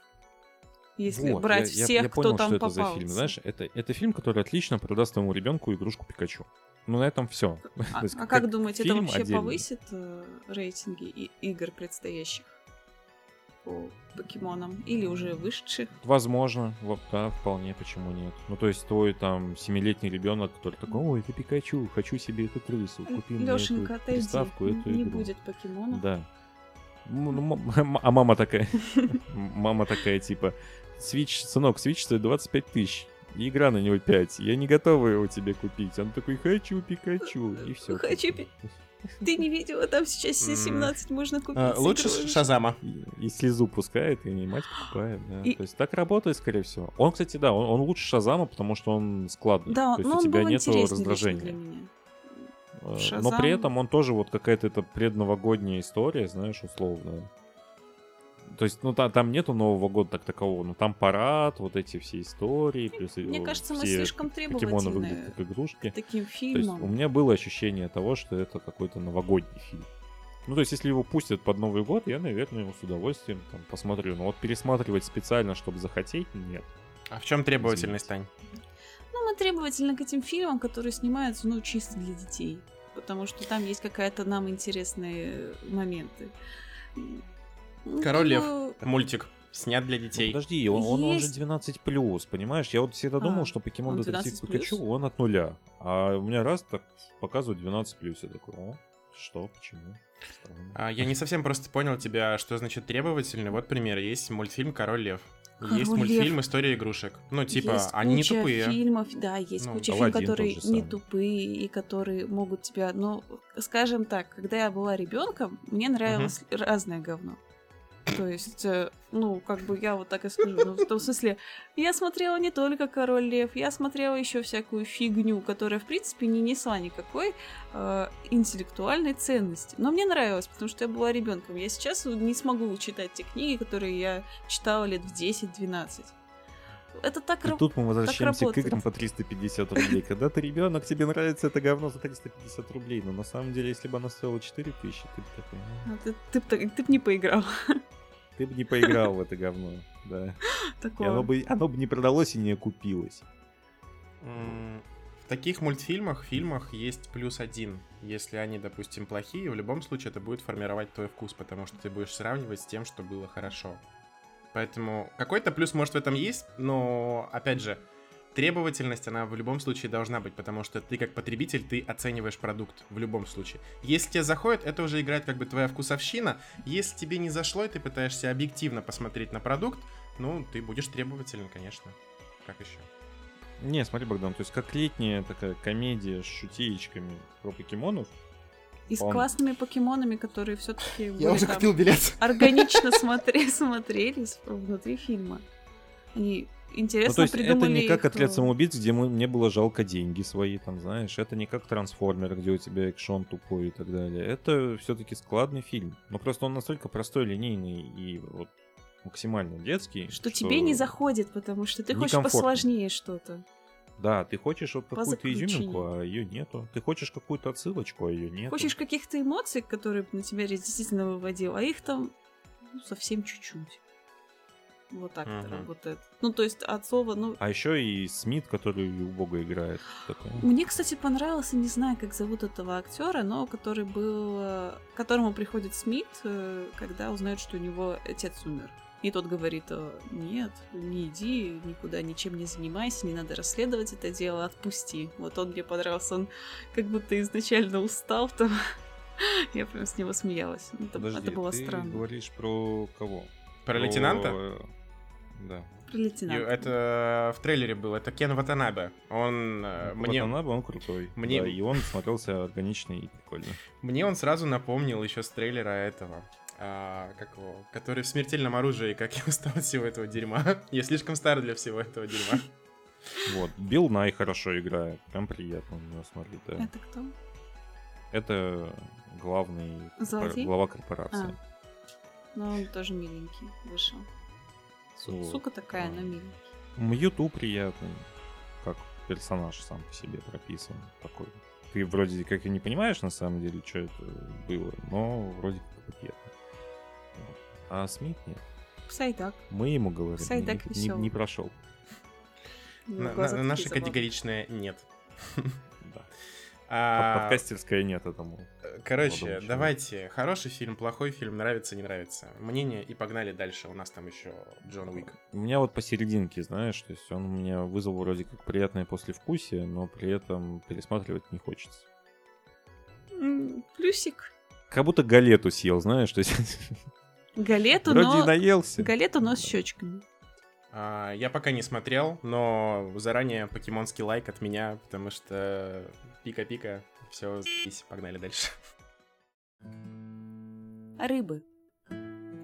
Если Вот, брать я- я- всех, я кто понял, там что это попался. за фильм. Знаешь, это, это фильм, который отлично продаст твоему ребенку игрушку Пикачу. Ну, на этом все. А, <laughs> а как думаете, это вообще повысит э, рейтинги и- игр предстоящих по покемонам? Или уже вышедших? Возможно, вот, да, вполне, почему нет. Ну, то есть твой там семилетний ребенок, который такой, ой, это Пикачу, хочу себе эту крысу, купи мне Лешенька, эту отойди. приставку, эту Не игру». будет покемонов. Да. Ну, <laughs> А мама такая, <laughs> мама такая, типа, Switch, сынок, Switch стоит 25 тысяч. Игра на него 5. Я не готова его тебе купить. Он такой, хочу Пикачу. И все. Хочу Пи- Ты не видела, там сейчас все М. 17 можно купить. А, Лучше. Шазама. И, слезу пускает, и мать покупает, да. И- То есть так работает, скорее всего. Он, кстати, да, он, он лучше Шазама, потому что он складный. Да, То есть но у тебя лично раздражения. Э, Но при этом он тоже вот какая-то это предновогодняя история, знаешь, условно. То есть, ну та- там нету Нового года так такового, но там парад, вот эти все истории, плюс Мне кажется, мы все слишком покемоны требовательны выглядят как игрушки. таким То есть у меня было ощущение того, что это какой-то новогодний фильм. Ну, то есть, если его пустят под Новый год, я, наверное, его с удовольствием там посмотрю. Но вот пересматривать специально, чтобы захотеть, нет. А в чем требовательность, Тань? Ну, мы требовательны к этим фильмам, которые снимаются, ну, чисто для детей. Потому что там есть какая-то нам интересные моменты. Ну, Король лев. ну, Мультик. Снят для Ну, детей. подожди, он, он, он же Есть- 12 плюс, понимаешь? Я вот всегда думал, А, что покемон он детектив 12+? Пикачу, он от нуля. А у меня раз так показывают 12 плюс. Я такой, о, что, почему? А, я не совсем просто понял тебя, что значит требовательный. Вот пример. Есть мультфильм «Король лев». Есть «Король мультфильм лев». «История игрушек». Ну, типа, есть они не куча тупые. фильмов, да, есть Ну, куча фильмов, которые не тупые и которые могут тебя, ну, скажем так, когда я была ребенком, мне нравилось разное говно. То есть, э, ну, как бы я вот так и скажу. Ну, в том смысле, я смотрела не только Король Лев, я смотрела еще всякую фигню, которая, в принципе, не несла никакой э, интеллектуальной ценности. Но мне нравилось, потому что я была ребенком. Я сейчас не смогу читать те книги, которые я читала лет в 10-12. Это так И тут мы возвращаемся к играм по 350 рублей. Когда ты ребенок, тебе нравится это говно за 350 рублей. Но на самом деле, если бы оно стоило 4000, ты бы такой, «Ну, А Ты, ты, так- ты б не поиграл. Ты бы не поиграл в это говно. Да. <laughs> И Такого. оно бы, оно бы не продалось и не окупилось. М, В таких мультфильмах, фильмах есть плюс один. Если они, допустим, плохие, в любом случае это будет формировать твой вкус, потому что ты будешь сравнивать с тем, что было хорошо. Поэтому какой-то плюс может в этом есть, но, опять же, требовательность, она в любом случае должна быть, потому что ты как потребитель, ты оцениваешь продукт в любом случае. Если тебе заходит, это уже играет как бы твоя вкусовщина. Если тебе не зашло, и ты пытаешься объективно посмотреть на продукт, ну, ты будешь требователен, конечно. Как еще? Не, смотри, Богдан, то есть как летняя такая комедия с шутеечками про покемонов, И с он- классными покемонами, которые все-таки билет. органично смотре- смотрелись внутри фильма. Они Ну, интересно то есть это придумали не как их, отряд э, самоубийц, где мы- мне было жалко деньги свои, там, знаешь. Это не как трансформер, где у тебя экшон тупой и так далее. Это все-таки складный фильм. Но просто он настолько простой, линейный и вот максимально детский. Что тебе не заходит, потому что ты хочешь посложнее что-то. Да, ты хочешь вот какую-то изюминку, а ее нету. Ты хочешь какую-то отсылочку, а ее нету. Хочешь каких-то эмоций, которые на тебя действительно выводил, а их там ну, совсем чуть-чуть. Вот так это Мгм. работает. Ну, то есть от слова, ну, А еще и Смит, который у Бога играет. Такой. Мне, кстати, понравился, не знаю, как зовут этого актера, но который был, э, к которому приходит Смит, э, когда узнает, что у него отец умер. И тот говорит, э, нет, не иди, никуда ничем не занимайся, не надо расследовать это дело, отпусти. Вот он мне понравился, он как будто изначально устал там. <laughs> Я прям с него смеялась. Это, Подожди, это было ты странно. говоришь про кого? Про лейтенанта? Да. Про И лейтенанта. Это в трейлере был. Это Кен Ватанабе. Он э, мне, Ватанабе, он крутой. мне- Да, и он смотрелся органичный и прикольный. мне он сразу напомнил еще с трейлера этого. а, как его, который в смертельном оружии, как я устал от всего этого дерьма. <laughs> Я слишком стар для всего этого дерьма. Вот. Билл Най хорошо играет. Прям приятно на него смотреть, да. Это кто? Это главный Злодей? глава корпорации. А. Ну, он тоже миленький вышел. Су- Сука такая, но миленький. Мьюту приятный, как персонаж сам по себе прописан такой. Ты вроде как и не понимаешь на самом деле, что это было, но вроде как приятно. А Смит нет. Сайдак. Мы ему говорим, Сайдак не, не- весёлый. не прошел. На- на- Наше категоричное нет. <laughs> Да. А, Подкастерская нет этому. Короче, давайте. Хороший фильм, плохой фильм, нравится, не нравится. Мнение и погнали дальше. У нас там еще Джон Уик. У меня вот посерединке, знаешь, то есть он у меня вызвал вроде как приятное послевкусие, но при этом пересматривать не хочется. Плюсик. Как будто галету съел, знаешь, то есть <laughs> Галету, вроде и но... наелся. Галету, но с щечками. А, Я пока не смотрел, но заранее покемонский лайк от меня, потому что пика-пика, все, погнали дальше. Рыбы.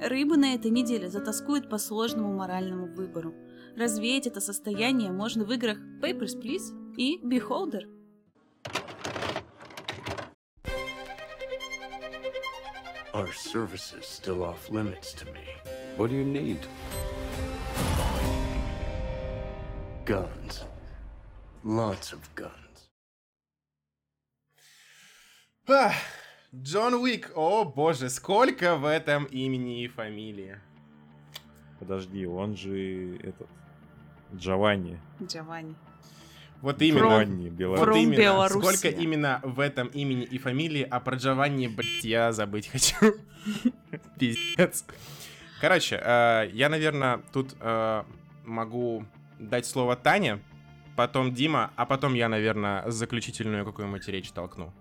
Рыбы на этой неделе затаскуют по сложному моральному выбору. Развеять это состояние можно в играх Papers, Please и Beholder. Our service is still off limits to me. What do you need? Guns. Lots of guns. Ах, Джон Уик, о боже, сколько в этом имени и фамилии. Подожди, он же этот Джованни. Джованни. Вот именно. Джованни, Вот Беларусь. From именно. Белоруссия. Сколько именно в этом имени и фамилии, а про Джованни, блядь, я забыть хочу. <laughs> Пиздец. Короче, э, я, наверное, тут э, могу дать слово Тане, потом Дима, а потом я, наверное, заключительную какую-нибудь речь толкну.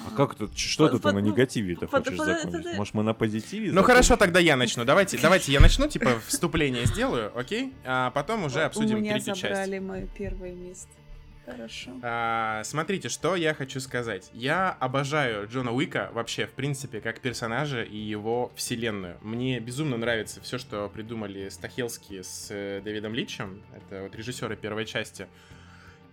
А как тут, что ты на негативе-то хочешь закончить? Может, мы на позитиве Ну хорошо, тогда я начну. Давайте, давайте я начну, типа вступление сделаю, окей? А потом уже обсудим У меня третью часть. забрали мое первое место. Хорошо. А, смотрите, что я хочу сказать. Я обожаю Джона Уика вообще, в принципе, как персонажа и его вселенную. Мне безумно нравится все, что придумали Стахелски с э, Дэвидом Литчем. Это вот режиссеры первой части.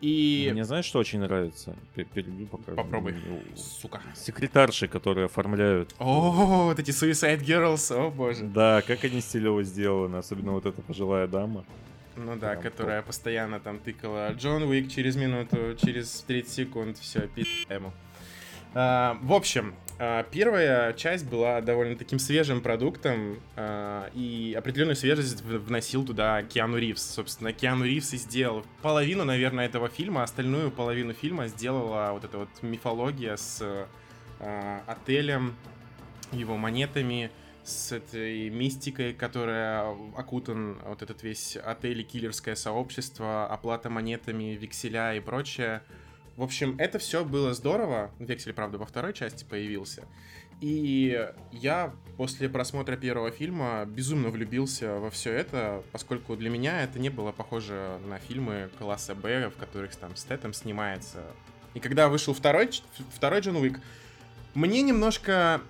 И... Мне знаешь, что очень нравится? Пер- Перебью пока. Попробуй. Сука. Секретарши, которые оформляют. О, вот эти Suicide Girls, о боже. Да, как они стилево сделаны, особенно вот эта пожилая дама. Ну да, Прям которая постоянно там тыкала Джон Уик через минуту, через 30 секунд, все, пи*** ему. А, в общем, первая часть была довольно таким свежим продуктом, а, и определенную свежесть вносил туда Киану Ривз. Собственно, Киану Ривз и сделал половину, наверное, этого фильма, остальную половину фильма сделала вот эта вот мифология с а, отелем, его монетами, с этой мистикой, которая окутан вот этот весь отель и киллерское сообщество, оплата монетами, векселя и прочее. В общем, это все было здорово. Вексель, правда, во второй части появился. И я после просмотра первого фильма безумно влюбился во все это, поскольку для меня это не было похоже на фильмы класса Б, в которых там Стэтом снимается. И когда вышел второй, второй Джон Уик, мне немножко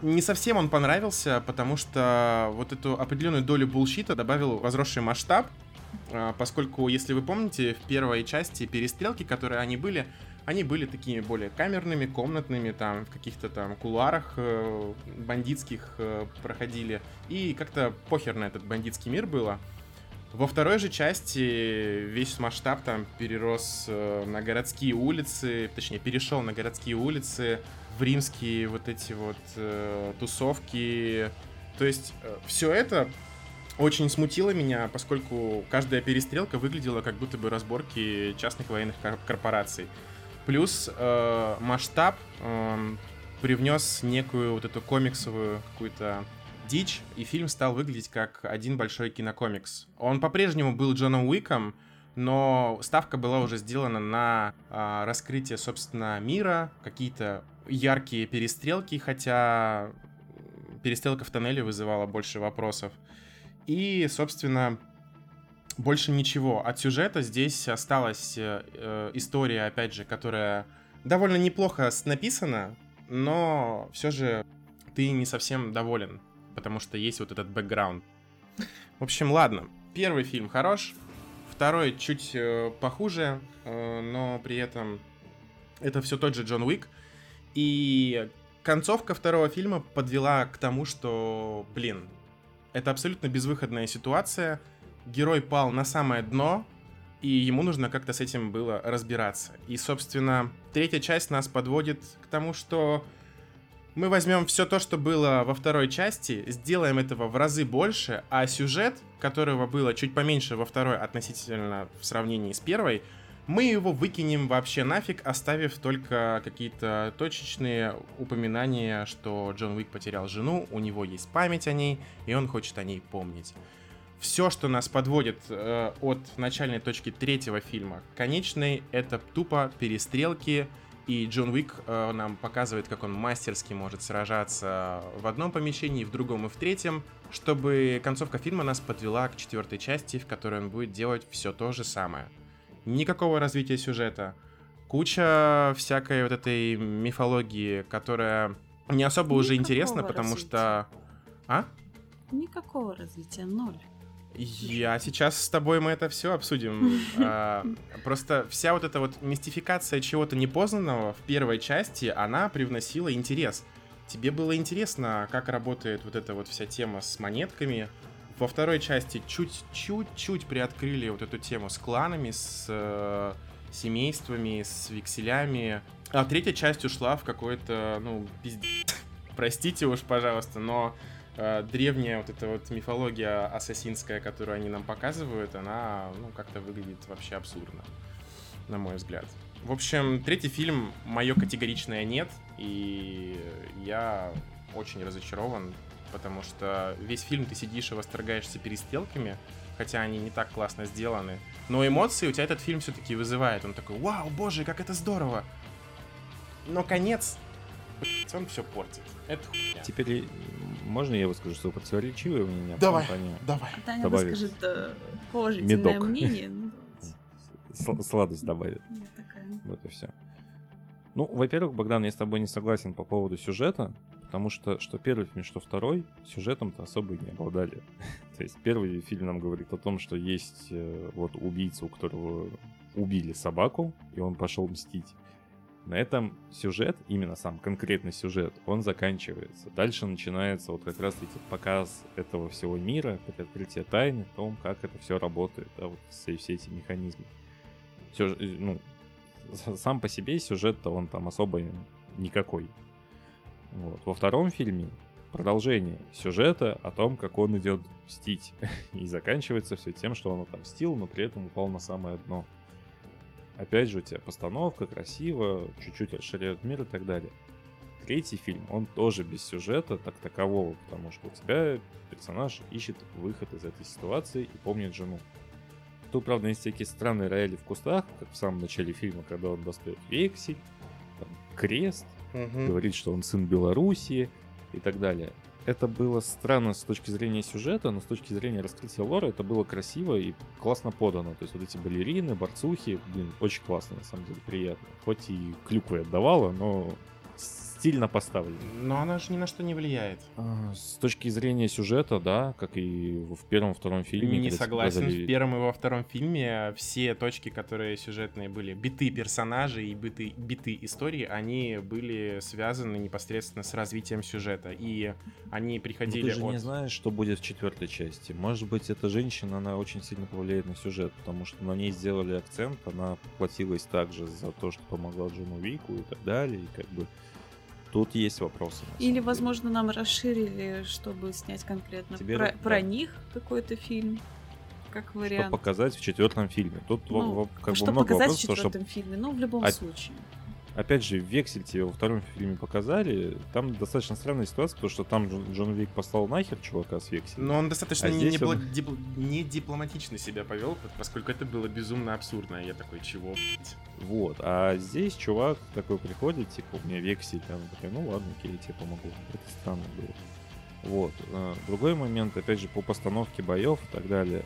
не совсем он понравился, потому что вот эту определенную долю булщита добавил возросший масштаб, поскольку, если вы помните, в первой части перестрелки, которые они были, они были такими более камерными, комнатными, там, в каких-то там кулуарах э, бандитских э, проходили, и как-то похер на этот бандитский мир было. Во второй же части весь масштаб там перерос э, на городские улицы, точнее, перешел на городские улицы, в римские вот эти вот э, тусовки. То есть все это очень смутило меня, поскольку каждая перестрелка выглядела как будто бы разборки частных военных кор- корпораций. Плюс э, масштаб э, привнес некую вот эту комиксовую какую-то дичь, и фильм стал выглядеть как один большой кинокомикс. Он по-прежнему был Джоном Уиком, но ставка была уже сделана на а, раскрытие, собственно, мира, какие-то яркие перестрелки, хотя перестрелка в тоннеле вызывала больше вопросов. И, собственно, больше ничего. От сюжета здесь осталась э, э, история, опять же, которая довольно неплохо написана, но все же ты не совсем доволен, потому что есть вот этот бэкграунд. В общем, ладно. Первый фильм хорош, второй чуть э, похуже, э, но при этом это все тот же Джон Уик. И концовка второго фильма подвела к тому, что, блин, это абсолютно безвыходная ситуация. Герой пал на самое дно, и ему нужно как-то с этим было разбираться. И, собственно, третья часть нас подводит к тому, что мы возьмем все то, что было во второй части, сделаем этого в разы больше, а сюжет, которого было чуть поменьше во второй относительно в сравнении с первой, мы его выкинем вообще нафиг, оставив только какие-то точечные упоминания, что Джон Уик потерял жену, у него есть память о ней, и он хочет о ней помнить. Все, что нас подводит э, от начальной точки третьего фильма к конечной, это тупо перестрелки, и Джон Уик э, нам показывает, как он мастерски может сражаться в одном помещении, в другом и в третьем, чтобы концовка фильма нас подвела к четвертой части, в которой он будет делать все то же самое. Никакого развития сюжета. Куча всякой вот этой мифологии, которая не особо уже Никакого интересна, потому развития. что... А? Никакого развития, ноль. Я сейчас с тобой мы это все обсудим. <laughs> А, Просто вся вот эта вот мистификация чего-то непознанного в первой части, она привносила интерес. Тебе было интересно, как работает вот эта вот вся тема с монетками. Во второй части чуть-чуть-чуть приоткрыли вот эту тему с кланами, с э, семействами, с векселями. А третья часть ушла в какой-то, ну, пиздец. <laughs> Простите уж, пожалуйста, но э, древняя вот эта вот мифология ассасинская, которую они нам показывают, она, ну, как-то выглядит вообще абсурдно, на мой взгляд. В общем, третий фильм мое категоричное нет, и я очень разочарован, потому что весь фильм ты сидишь и восторгаешься перестрелками, хотя они не так классно сделаны. Но эмоции у тебя этот фильм все-таки вызывает. Он такой, вау, боже, как это здорово! Но конец, он все портит. Это хуйня. Теперь можно я выскажу свое противоречивое мнение? Давай, Таня давай. Таня Добавишь. выскажет э, положительное Медок. мнение. <laughs> Ну, сл- Сладость добавит. Вот и все. Ну, во-первых, Богдан, я с тобой не согласен по поводу сюжета, потому что что первый фильм, что второй, сюжетом-то особо и не обладали. <laughs> То есть первый фильм нам говорит о том, что есть э, вот убийца, у которого убили собаку, и он пошел мстить. На этом сюжет, именно сам конкретный сюжет, он заканчивается. Дальше начинается вот как раз-таки показ этого всего мира, открытие тайны, о том, как это все работает, да, вот все, все эти механизмы. Сюж- э, ну, сам по себе сюжет-то он там особо никакой. Вот. Во втором фильме продолжение сюжета о том, как он идет мстить. <laughs> И заканчивается все тем, что он отомстил, но при этом упал на самое дно. Опять же, у тебя постановка красиво, чуть-чуть расширяют мир и так далее. Третий фильм, он тоже без сюжета так такового, потому что у тебя персонаж ищет выход из этой ситуации и помнит жену. Тут, правда, есть всякие странные рояли в кустах, как в самом начале фильма, когда он достает вексель, там, крест, Мгм. говорит, что он сын Белоруссии и так далее. Это было странно с точки зрения сюжета, но с точки зрения раскрытия лора это было красиво и классно подано. То есть вот эти балерины, борцухи, блин, очень классно, на самом деле, приятно. Хоть и клюквы отдавала, но стильно поставлено. Но она же ни на что не влияет. А, С точки зрения сюжета, да, как и в первом, втором фильме. Не согласен. показали- В первом и во втором фильме все точки, которые сюжетные были, биты персонажей и биты, биты истории, они были связаны непосредственно с развитием сюжета. И они Ну, приходили ты же от... не знаешь, что будет в четвертой части. Может быть, эта женщина, она очень сильно повлияет на сюжет, потому что на ней сделали акцент, она платилась также за то, что помогла Джону Вику и так далее, и как бы тут есть вопросы. Или, возможно, нам расширили, чтобы снять конкретно Тебе про, да. про них какой-то фильм, как Что вариант. показать в четвертом фильме. Тут Ну, как что бы много показать в вопросов, что четвертом фильме, ну, в любом А- случае. Опять же, вексель тебе во втором фильме показали. Там достаточно странная ситуация, потому что там Джон, Джон Вик послал нахер чувака с векселем. Но он достаточно А не, не он- дипл- не дипломатично себя повел, поскольку это было безумно абсурдно. Я такой, чего, блядь? Вот. А здесь чувак такой приходит, типа, у меня вексель. Там такой, ну ладно, окей, я тебе помогу. Это странно было. Вот. А, Другой момент, опять же, по постановке боев и так далее.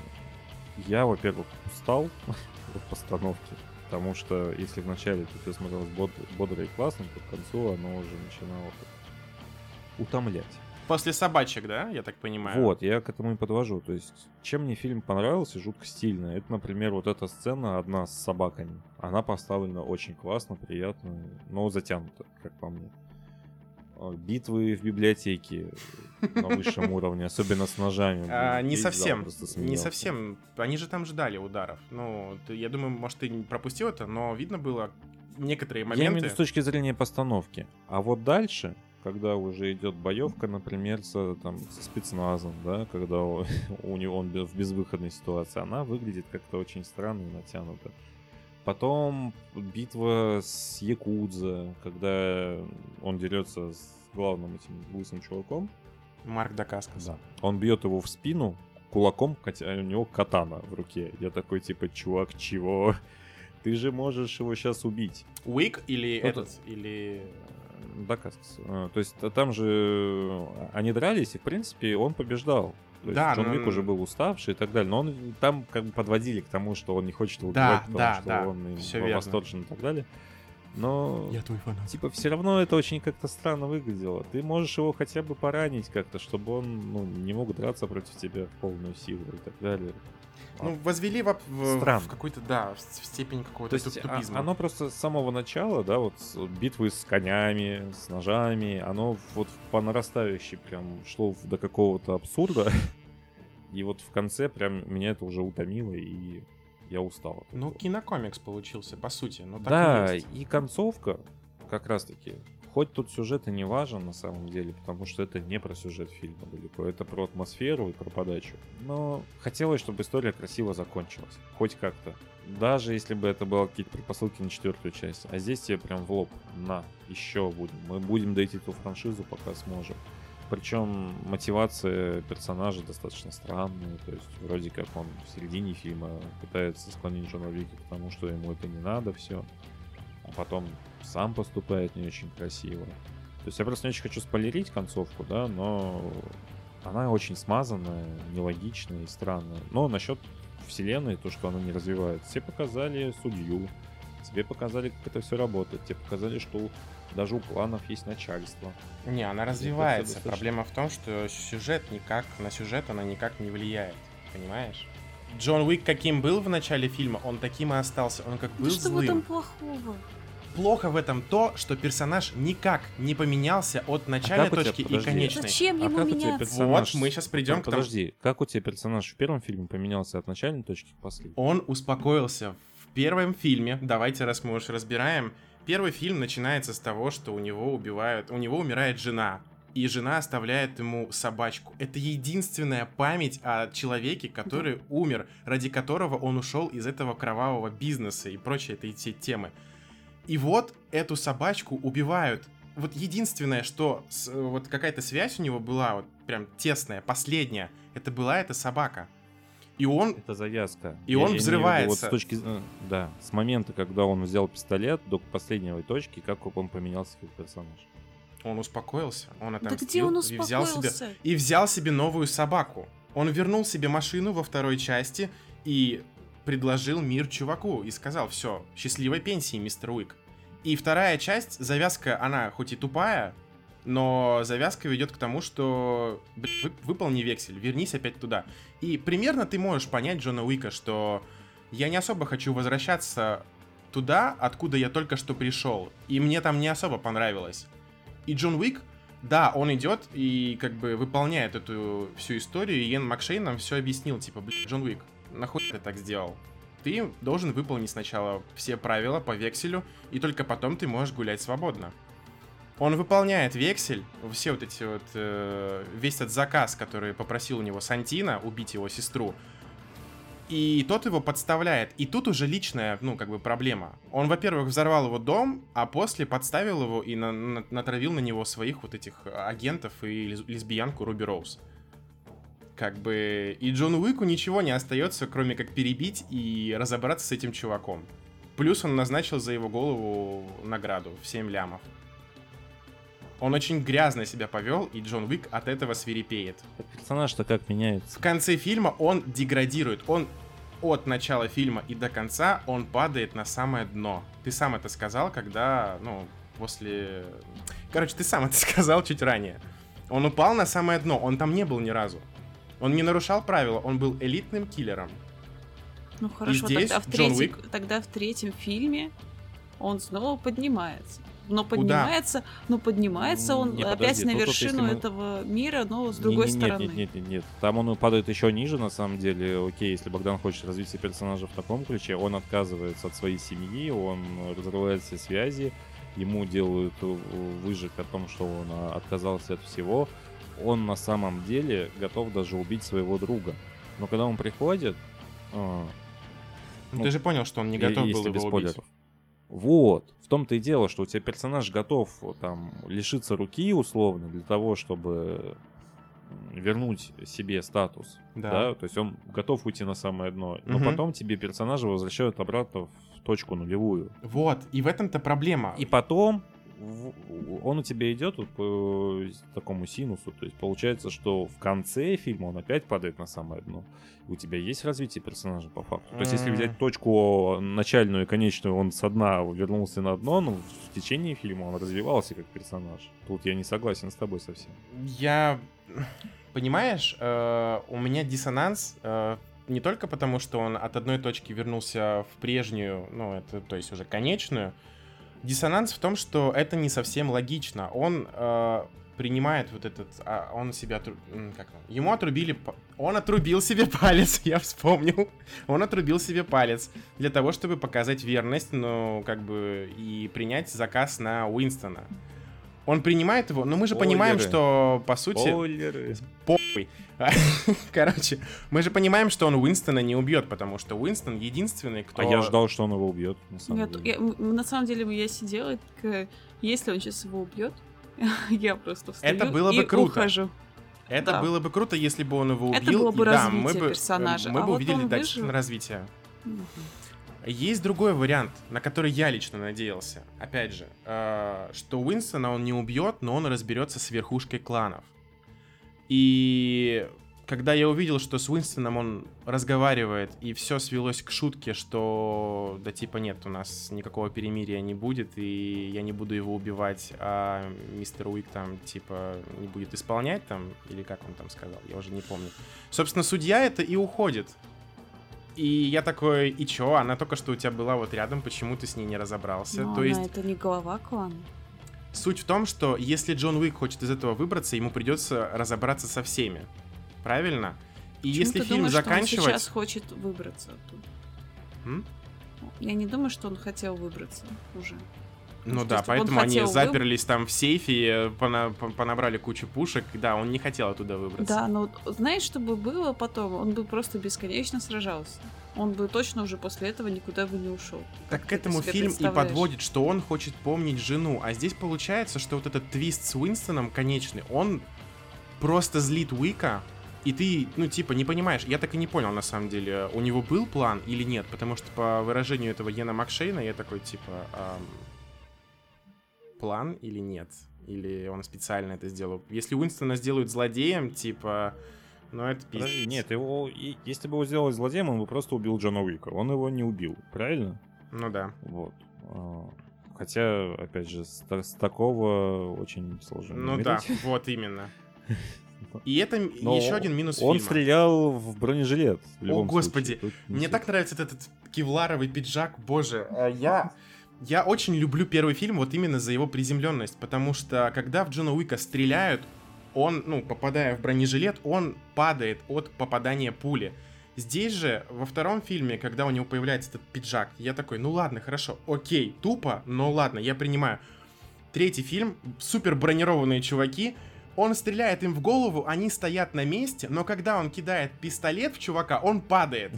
Я, во-первых, устал <laughs> от постановки. Потому что если вначале тут все смотрелось бод- бодро и классно, то к концу оно уже начинало утомлять. После собачек, да, я так понимаю? Вот, я к этому и подвожу. То есть, чем мне фильм понравился, жутко стильно. Это, например, вот эта сцена одна с собаками. Она поставлена очень классно, приятно, но затянута, как по мне. А, Битвы в библиотеке на высшем <laughs> уровне, особенно с ножами. А, не весь совсем, не совсем. Они же там ждали ударов. Ну, ты- я думаю, может, ты пропустил это, но видно было некоторые Я имею в моменты. виду с точки зрения постановки. А вот дальше, когда уже идет боевка, например, со, там, со спецназом, да, когда <laughs> у, у него он в безвыходной ситуации, она выглядит как-то очень странно и натянуто. Потом битва с Якудза, когда он дерется с главным этим лысым чуваком. Марк Дакаскас. Да. Он бьет его в спину кулаком, хотя у него катана в руке. Я такой, типа, чувак, чего? Ты же можешь его сейчас убить. Уик или Ну, этот, или... Дакаскас. А, То есть а там же э, они дрались, и в принципе он побеждал. То есть Да, Джон но- Уик уже был уставший и так далее. Но он там как бы подводили к тому, что он не хочет его Да, убивать, потому да, что да, он восторжен и так далее. Но твой фанат. типа все равно это очень как-то странно выглядело. Ты можешь его хотя бы поранить как-то, чтобы он ну, не мог драться против тебя в полную силу и так далее. Ну, возвели в, в- в какой-то, да, в, степень То какого-то есть а- тупизма. оно просто с самого начала, да, вот с- битвы с конями, с ножами, оно вот по нарастающей прям шло до какого-то абсурда. <laughs> И вот в конце прям меня это уже утомило, и я устал. от Ну, кинокомикс получился, по сути. Ну, так да, и и концовка как раз-таки. Хоть тут сюжет и не важен на самом деле, потому что это не про сюжет фильма далеко, это про атмосферу и про подачу. Но хотелось, чтобы история красиво закончилась. Хоть как-то. Даже если бы это было какие-то предпосылки на четвертую часть. А здесь тебе прям в лоб. На, еще будем. Мы будем дойти эту франшизу, пока сможем. Причем мотивация персонажа достаточно странная. То есть вроде как он в середине фильма пытается склонить Джона Вика к тому, что ему это не надо все. А потом сам поступает не очень красиво. То есть я просто не очень хочу спойлерить концовку, да, но она очень смазанная, нелогичная и странная. Но насчет вселенной, то, что она не развивается, тебе показали судью, тебе показали, как это все работает, тебе показали, что даже у кланов есть начальство. Не, она развивается. достаточно- Проблема в том, что сюжет никак, на сюжет она никак не влияет. Понимаешь? Джон Уик каким был в начале фильма, он таким и остался. Он как Да был что в злым. этом плохого? Плохо в этом то, что персонаж никак не поменялся от начальной А у тебя- точки и конечной. Зачем А ему тебя меняться? персонаж... Вот, мы щас придём к тому- Подожди, как у тебя персонаж в первом фильме поменялся от начальной точки к последней? Он успокоился в первом фильме. Давайте, раз мы уж разбираем. Первый фильм начинается с того, что у него убивают, у него умирает жена. И жена оставляет ему собачку. Это единственная память о человеке, который умер, ради которого он ушел из этого кровавого бизнеса и прочие этой темы. И вот эту собачку убивают. Вот единственное, что с- вот какая-то связь у него была, вот прям тесная, последняя, это была эта собака. И он Это завязка. И он имею в виду взрывается. Вот с точки, э, да, с момента, когда он взял пистолет до последней точки, как он поменялся как персонаж. Он успокоился, он Да отомстил где он и взял себе успокоился? и взял себе новую собаку. Он вернул себе машину во второй части и предложил мир чуваку и сказал: все, счастливой пенсии, мистер Уик. И вторая часть, завязка, она хоть и тупая, но завязка ведет к тому, что блин, вы- выполни вексель, вернись опять туда. И примерно ты можешь понять Джона Уика, что я не особо хочу возвращаться туда, откуда я только что пришел. И мне там не особо понравилось. И Джон Уик, да, он идет и как бы выполняет эту всю историю, и Иэн Макшейн нам все объяснил, типа, блин, Джон Уик, нахуй ты так сделал? Ты должен выполнить сначала все правила по векселю, и только потом ты можешь гулять свободно. Он выполняет вексель, все вот эти вот, э, весь этот заказ, который попросил у него Сантина убить его сестру, и тот его подставляет. И тут уже личная, ну, как бы проблема. Он, во-первых, взорвал его дом, а после подставил его и на- на- натравил на него своих вот этих агентов и лес- лесбиянку Руби Роуз. Как бы... И Джону Уику ничего не остается, кроме как перебить и разобраться с этим чуваком. Плюс он назначил за его голову награду в 7 лямов. Он очень грязно себя повел, и Джон Уик от этого свирепеет. Персонаж-то как меняется? В конце фильма он деградирует. Он от начала фильма и до конца он падает на самое дно. Ты сам это сказал, когда, ну, после... Короче, ты сам это <laughs> сказал чуть ранее. Он упал на самое дно, он там не был ни разу. Он не нарушал правила, он был элитным киллером. Ну хорошо, здесь тогда, в третьем, тогда в третьем фильме он снова поднимается. Но Куда? поднимается, но поднимается он Не, опять подожди, на ну тут вершину мы- этого мира, но с другой Не- не- стороны. Нет, нет, нет, нет. Там он падает еще ниже, на самом деле. Окей, если Богдан хочет развития персонажа в таком ключе, он отказывается от своей семьи, он разрывает все связи, ему делают э, выжиг о том, что он а, отказался от всего. Он на самом деле готов даже убить своего друга. Но когда он приходит... а, Ну, Ну, ты же понял, что он не и- готов если был без его убить. спойлеров. Вот. В том-то и дело, что у тебя персонаж готов там лишиться руки условно для того, чтобы вернуть себе статус. Да. Да. То есть он готов уйти на самое дно. Но Мгм. потом тебе персонажа возвращают обратно в точку нулевую. Вот, и в этом-то проблема. И потом он у тебя идет вот по такому синусу. То есть получается, что в конце фильма он опять падает на самое дно. У тебя есть развитие персонажа по факту. То есть если взять точку начальную и конечную, он со дна вернулся на дно, но в течение фильма он развивался как персонаж. Тут я не согласен с тобой совсем. Я... Понимаешь, э, у меня диссонанс э, не только потому, что он от одной точки вернулся в прежнюю, ну, это, то есть уже конечную. Диссонанс в том, что это не совсем логично. Он э, принимает вот этот... а, он себя... Как? Ему отрубили... Он отрубил себе палец, <laughs> я вспомнил. Он отрубил себе палец для того, чтобы показать верность, ну, как бы, и принять заказ на Уинстона. Он принимает его, но мы же понимаем, Спойлеры. что, по сути... Спойлеры. Похуй. <laughs> Короче, мы же понимаем, что он Уинстона не убьет, потому что Уинстон единственный, кто... А я ждал, что он его убьет, на самом Я- деле. я- на самом деле я сидела, и такая, если он сейчас его убьет, <laughs> я просто встаю Это было бы и круто. ухожу. Это Да. было бы круто, если бы он его убил. Это было бы и да, развитие мы бы, персонажа. Мы А бы вот увидели дальше выжил. развитие. Мгм. Есть другой вариант, на который я лично надеялся. Опять же, э, что Уинстона он не убьет, но он разберется с верхушкой кланов. И когда я увидел, что с Уинстоном он разговаривает, и все свелось к шутке, что да типа нет, у нас никакого перемирия не будет, и я не буду его убивать, а мистер Уик там типа не будет исполнять там, или как он там сказал, я уже не помню. Собственно, судья это и уходит. И я такой, и чё, она только что у тебя была вот рядом, почему ты с ней не разобрался? Но То она есть это не глава клана. суть в том, что если Джон Уик хочет из этого выбраться, ему придется разобраться со всеми. Правильно? И Почему если ты фильм думаешь, что он заканчивать... сейчас хочет выбраться оттуда? М? Я не думаю, что он хотел выбраться уже. Ну да, поэтому они заперлись там в сейфе, э, пона- пон- понабрали кучу пушек. Да, он не хотел оттуда выбраться. Да, но знаешь, что бы было потом? Он бы просто бесконечно сражался. Он бы точно уже после этого никуда бы не ушел. Так к этому фильм и подводит, что он хочет помнить жену. А здесь получается, что вот этот твист с Уинстоном конечный, он просто злит Уика, и ты, ну, типа, не понимаешь. Я так и не понял, на самом деле, у него был план или нет, потому что по выражению этого Йена Макшейна я такой, типа, ам, план или нет? Или он специально это сделал? Если Уинстона сделают злодеем, типа, ну, это Подожди, пиздец. нет, его, и- если бы его сделали злодеем, он бы просто убил Джона Уика. Он его не убил, правильно? Ну да. Вот. А, Хотя, опять же, с, с такого очень сложно. Ну умереть. да, <laughs> вот именно. <laughs> И это Но еще один минус Он фильма. стрелял в бронежилет. в любом господи, случае. Тут Мне так нравится этот, этот кевларовый пиджак, боже. а Я, я очень люблю первый фильм вот именно за его приземленность, потому что когда в Джона Уика стреляют, он, ну, попадая в бронежилет, он падает от попадания пули. Здесь же, во втором фильме, когда у него появляется этот пиджак, я такой, ну ладно, хорошо, окей, тупо, но ладно, я принимаю. Третий фильм, супер бронированные чуваки, он стреляет им в голову, они стоят на месте, но когда он кидает пистолет в чувака, он падает.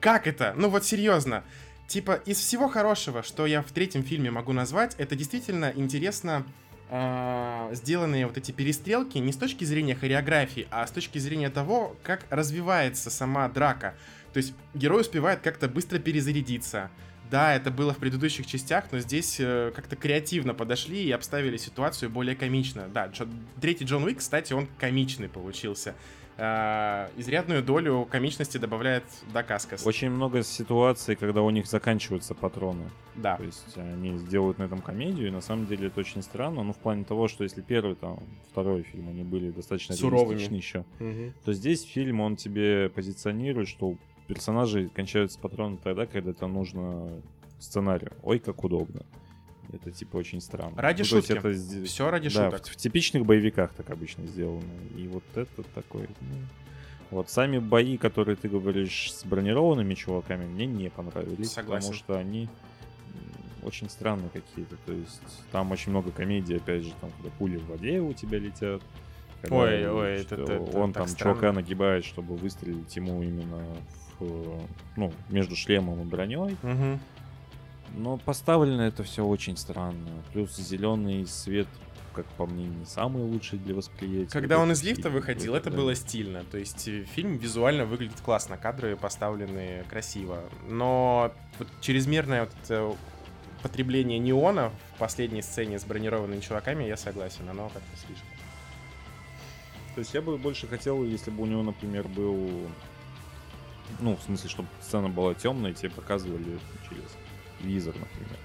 Как это? Ну вот серьезно. Типа, из всего хорошего, что я в третьем фильме могу назвать, это действительно интересно а, сделанные вот эти перестрелки не с точки зрения хореографии, а с точки зрения того, как развивается сама драка. То есть герой успевает как-то быстро перезарядиться. Да, это было в предыдущих частях, но здесь э, как-то креативно подошли и обставили ситуацию более комично. Да, Джо- третий Джон Уик, кстати, он комичный получился. Э, изрядную долю комичности добавляет Дакаскас. Очень много ситуаций, когда у них заканчиваются патроны. Да. То есть они сделают на этом комедию, и на самом деле это очень странно. Ну, в плане того, что если первый, там, второй фильм, они были достаточно Суровыми. еще, Мгм. то здесь фильм, он тебе позиционирует, что у персонажей кончаются патроны тогда, когда это нужно сценарию. Ой, как удобно. Это, типа, очень странно. Ради Ну, то есть шутки. это Все ради да, шуток. В, в типичных боевиках так обычно сделано. И вот это такой... ну, Вот сами бои, которые ты говоришь с бронированными чуваками, мне не понравились. Согласен. Потому что они очень странные какие-то. То есть там очень много комедий, опять же, там, когда пули в воде у тебя летят. Ой, ой, что это- это он там странно. чувака нагибает, чтобы выстрелить ему именно в, ну, между шлемом и броней. Мгм. Но поставлено это все очень странно. Плюс зеленый свет, как по мне, не самый лучший для восприятия. Когда он из лифта выходил, это так было стильно. То есть э, фильм визуально выглядит классно, кадры поставлены красиво. Но вот чрезмерное вот это потребление неона в последней сцене с бронированными чуваками, я согласен, оно как-то слишком. То есть я бы больше хотел, если бы у него, например, был... Ну, в смысле, чтобы сцена была темная, и тебе показывали через визор, например.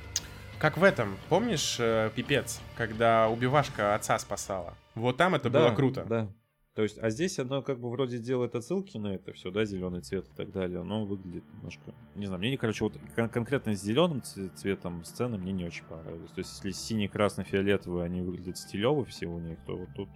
Как в этом, помнишь, э, пипец, когда убивашка отца спасала? Вот там это было круто. Да. То есть, а здесь оно как бы вроде делает отсылки на это все, да, зеленый цвет и так далее, но выглядит немножко, не знаю, мне, короче, вот кон- конкретно с зеленым цветом сцены мне не очень понравились. То есть, если синий, красный, фиолетовый, они выглядят стилево все у них, то вот тут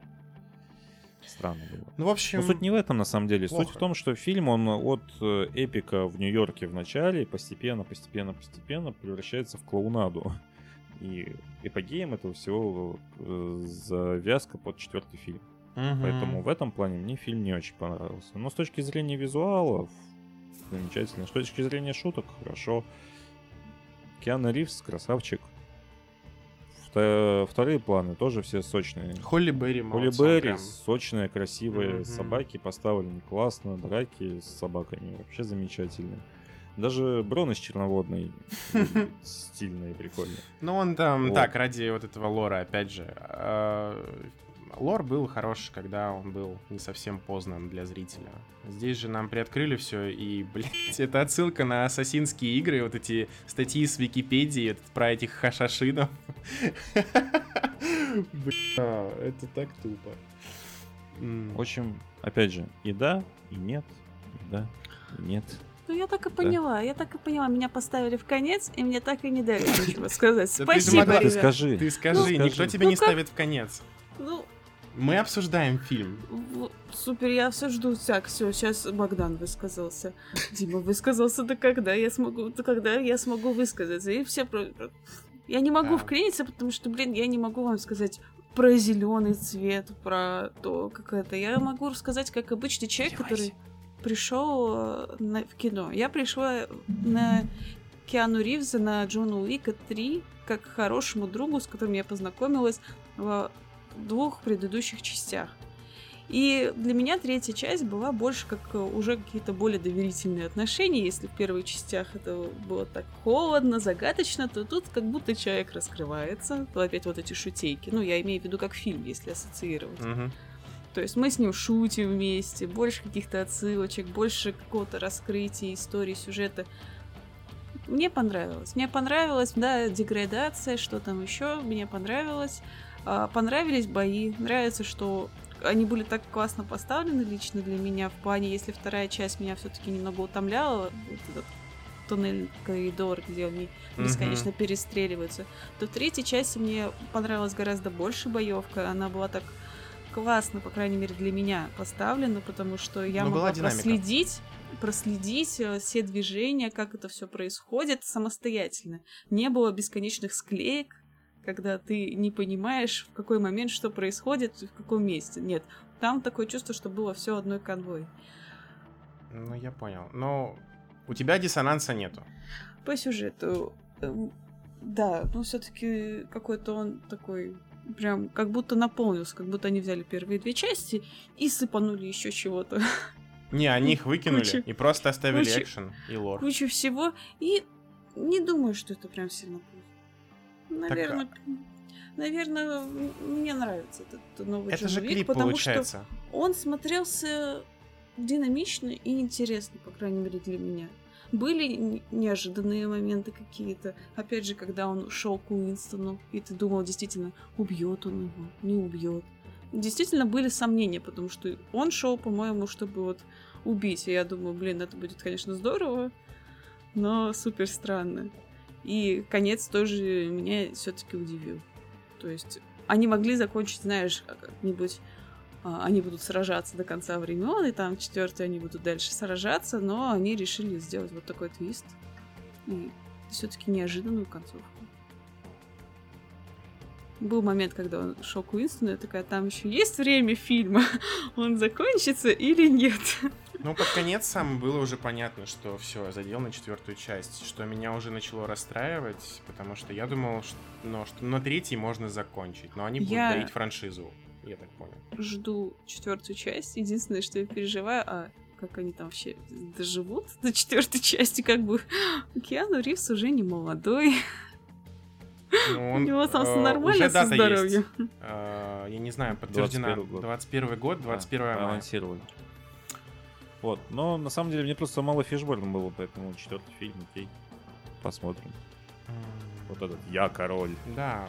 странно было. Ну, в общем, Но суть не в этом, на самом деле. Суть плохо. в том, что фильм, он от э, эпика в Нью-Йорке в начале постепенно, постепенно, постепенно превращается в клоунаду. <laughs> И эпогеем этого всего э, завязка под четвертый фильм. мгм. Поэтому в этом плане мне фильм не очень понравился. Но с точки зрения визуалов, замечательно. С точки зрения шуток, хорошо. Киану Ривз, красавчик. Вто- Вторые планы тоже все сочные. Холли Берри, Холли Берри, сочные, красивые Мгм. собаки поставлены классно, драки с собаками вообще замечательные. Даже Брон из Черноводной <laughs> выглядит стильно и прикольно. Ну, он там, Вот. так, ради вот этого лора, опять же. Лор был хорош, когда он был не совсем познан для зрителя. Здесь же нам приоткрыли все, и, <laughs> блядь, это отсылка на ассасинские игры, вот эти статьи с Википедии про этих хашашинов. <laughs> Бля, это так тупо. В общем, опять же, и да, и нет, и да, и нет. Ну, я так и поняла, я так и поняла. Меня поставили в конец, и мне так и не дали ничего сказать. Да Спасибо, Ты скажи. Ты скажи, Ну, никто тебя Ну не как? ставит в конец. Ну, Мы обсуждаем фильм. супер, я все жду. Так, все, сейчас Богдан высказался. Дима высказался, да когда я смогу, да когда я смогу высказаться. И все про... Я не могу Да. вклиниться, потому что, блин, я не могу вам сказать про зеленый цвет, про то, как это. Я могу рассказать, как обычный человек, который пришел э, на- в кино. Я пришла на Киану Ривза, на Джона Уика 3, как к хорошему другу, с которым я познакомилась в двух предыдущих частях. И для меня третья часть была больше как э, уже какие-то более доверительные отношения. Если в первых частях это было так холодно, загадочно, то тут как будто человек раскрывается. То опять вот эти шутейки. Ну, я имею в виду как фильм, если ассоциировать. То есть мы с ним шутим вместе, больше каких-то отсылочек, больше какого-то раскрытия истории, сюжета. Мне понравилось. Мне понравилась, да, деградация, что там еще. Мне понравилось. А, понравились бои. Нравится, что они были так классно поставлены лично для меня в плане, если вторая часть меня все-таки немного утомляла, вот этот туннель, коридор, где они бесконечно перестреливаются, то в третьей части мне понравилась гораздо больше боевка. Она была так классно, по крайней мере, для меня поставлена, потому что я Ну, была могла проследить проследить э, все движения, как это все происходит самостоятельно. Не было бесконечных склеек, когда ты не понимаешь, в какой момент что происходит, в каком месте. Нет, там такое чувство, что было все одной конвой. Ну, я понял. Но у тебя диссонанса нету. По сюжету, эм, да, ну все-таки какой-то он такой прям как будто наполнился, как будто они взяли первые две части и сыпанули еще чего-то. Не, они их выкинули Куча- и просто оставили куча- экшен и лор. кучу всего. И не думаю, что это прям сильно плохо. Наверное, наверное, м- мне нравится этот новый Это же клип потому получается. что Он смотрелся динамично и интересно, по крайней мере, для меня. Были неожиданные моменты какие-то. Опять же, когда он шел к Уинстону, и ты думал, действительно, убьет он его, не убьет. Действительно были сомнения, потому что он шел, по-моему, чтобы вот убить. И я думаю, блин, это будет, конечно, здорово, но супер странно. И конец тоже меня все-таки удивил. То есть они могли закончить, знаешь, как-нибудь а, они будут сражаться до конца времен, и там четвертый они будут дальше сражаться, но они решили сделать вот такой твист. И все-таки неожиданную концовку. Был момент, когда он шел к Уинстону, я такая, там еще есть время фильма, <laughs> он закончится или нет? Ну, под конец сам было уже понятно, что все, задел на четвертую часть, что меня уже начало расстраивать, потому что я думал, что, ну, что на третий можно закончить, но они будут я... доить франшизу я так понял. Жду четвертую часть. Единственное, что я переживаю, а как они там вообще доживут <laughs> до четвертой части, как бы Киану Ривз уже не молодой. Ну, он, У него там э, нормально со здоровьем. Э, я не знаю, подтверждена. 21 год, 21 да, мая. Анонсировали. Вот, но на самом деле мне просто мало фишборна было, поэтому четвертый фильм, окей. Посмотрим. Вот этот Я король. Да.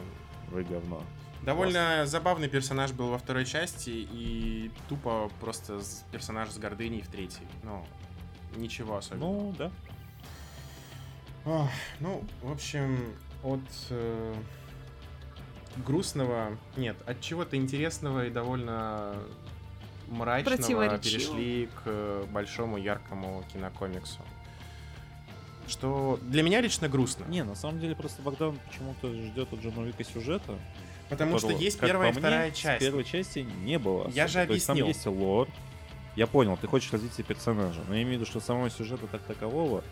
Вы говно. Довольно Класс. забавный персонаж был во второй части, и тупо просто персонаж с гордыней в третьей. Ну, ничего особенного. Ну, да. Ох, ну, в общем, от э, грустного, нет, от чего-то интересного и довольно мрачного перешли к большому яркому кинокомиксу. Что для меня лично грустно. Не, на самом деле просто Богдан почему-то ждет от Джона Вика сюжета. Потому что есть первая и вторая часть. первой части не было. Я же объяснил. То есть там есть лор. Я понял, ты хочешь развитие персонажа, но я имею в виду, что самого сюжета так такового.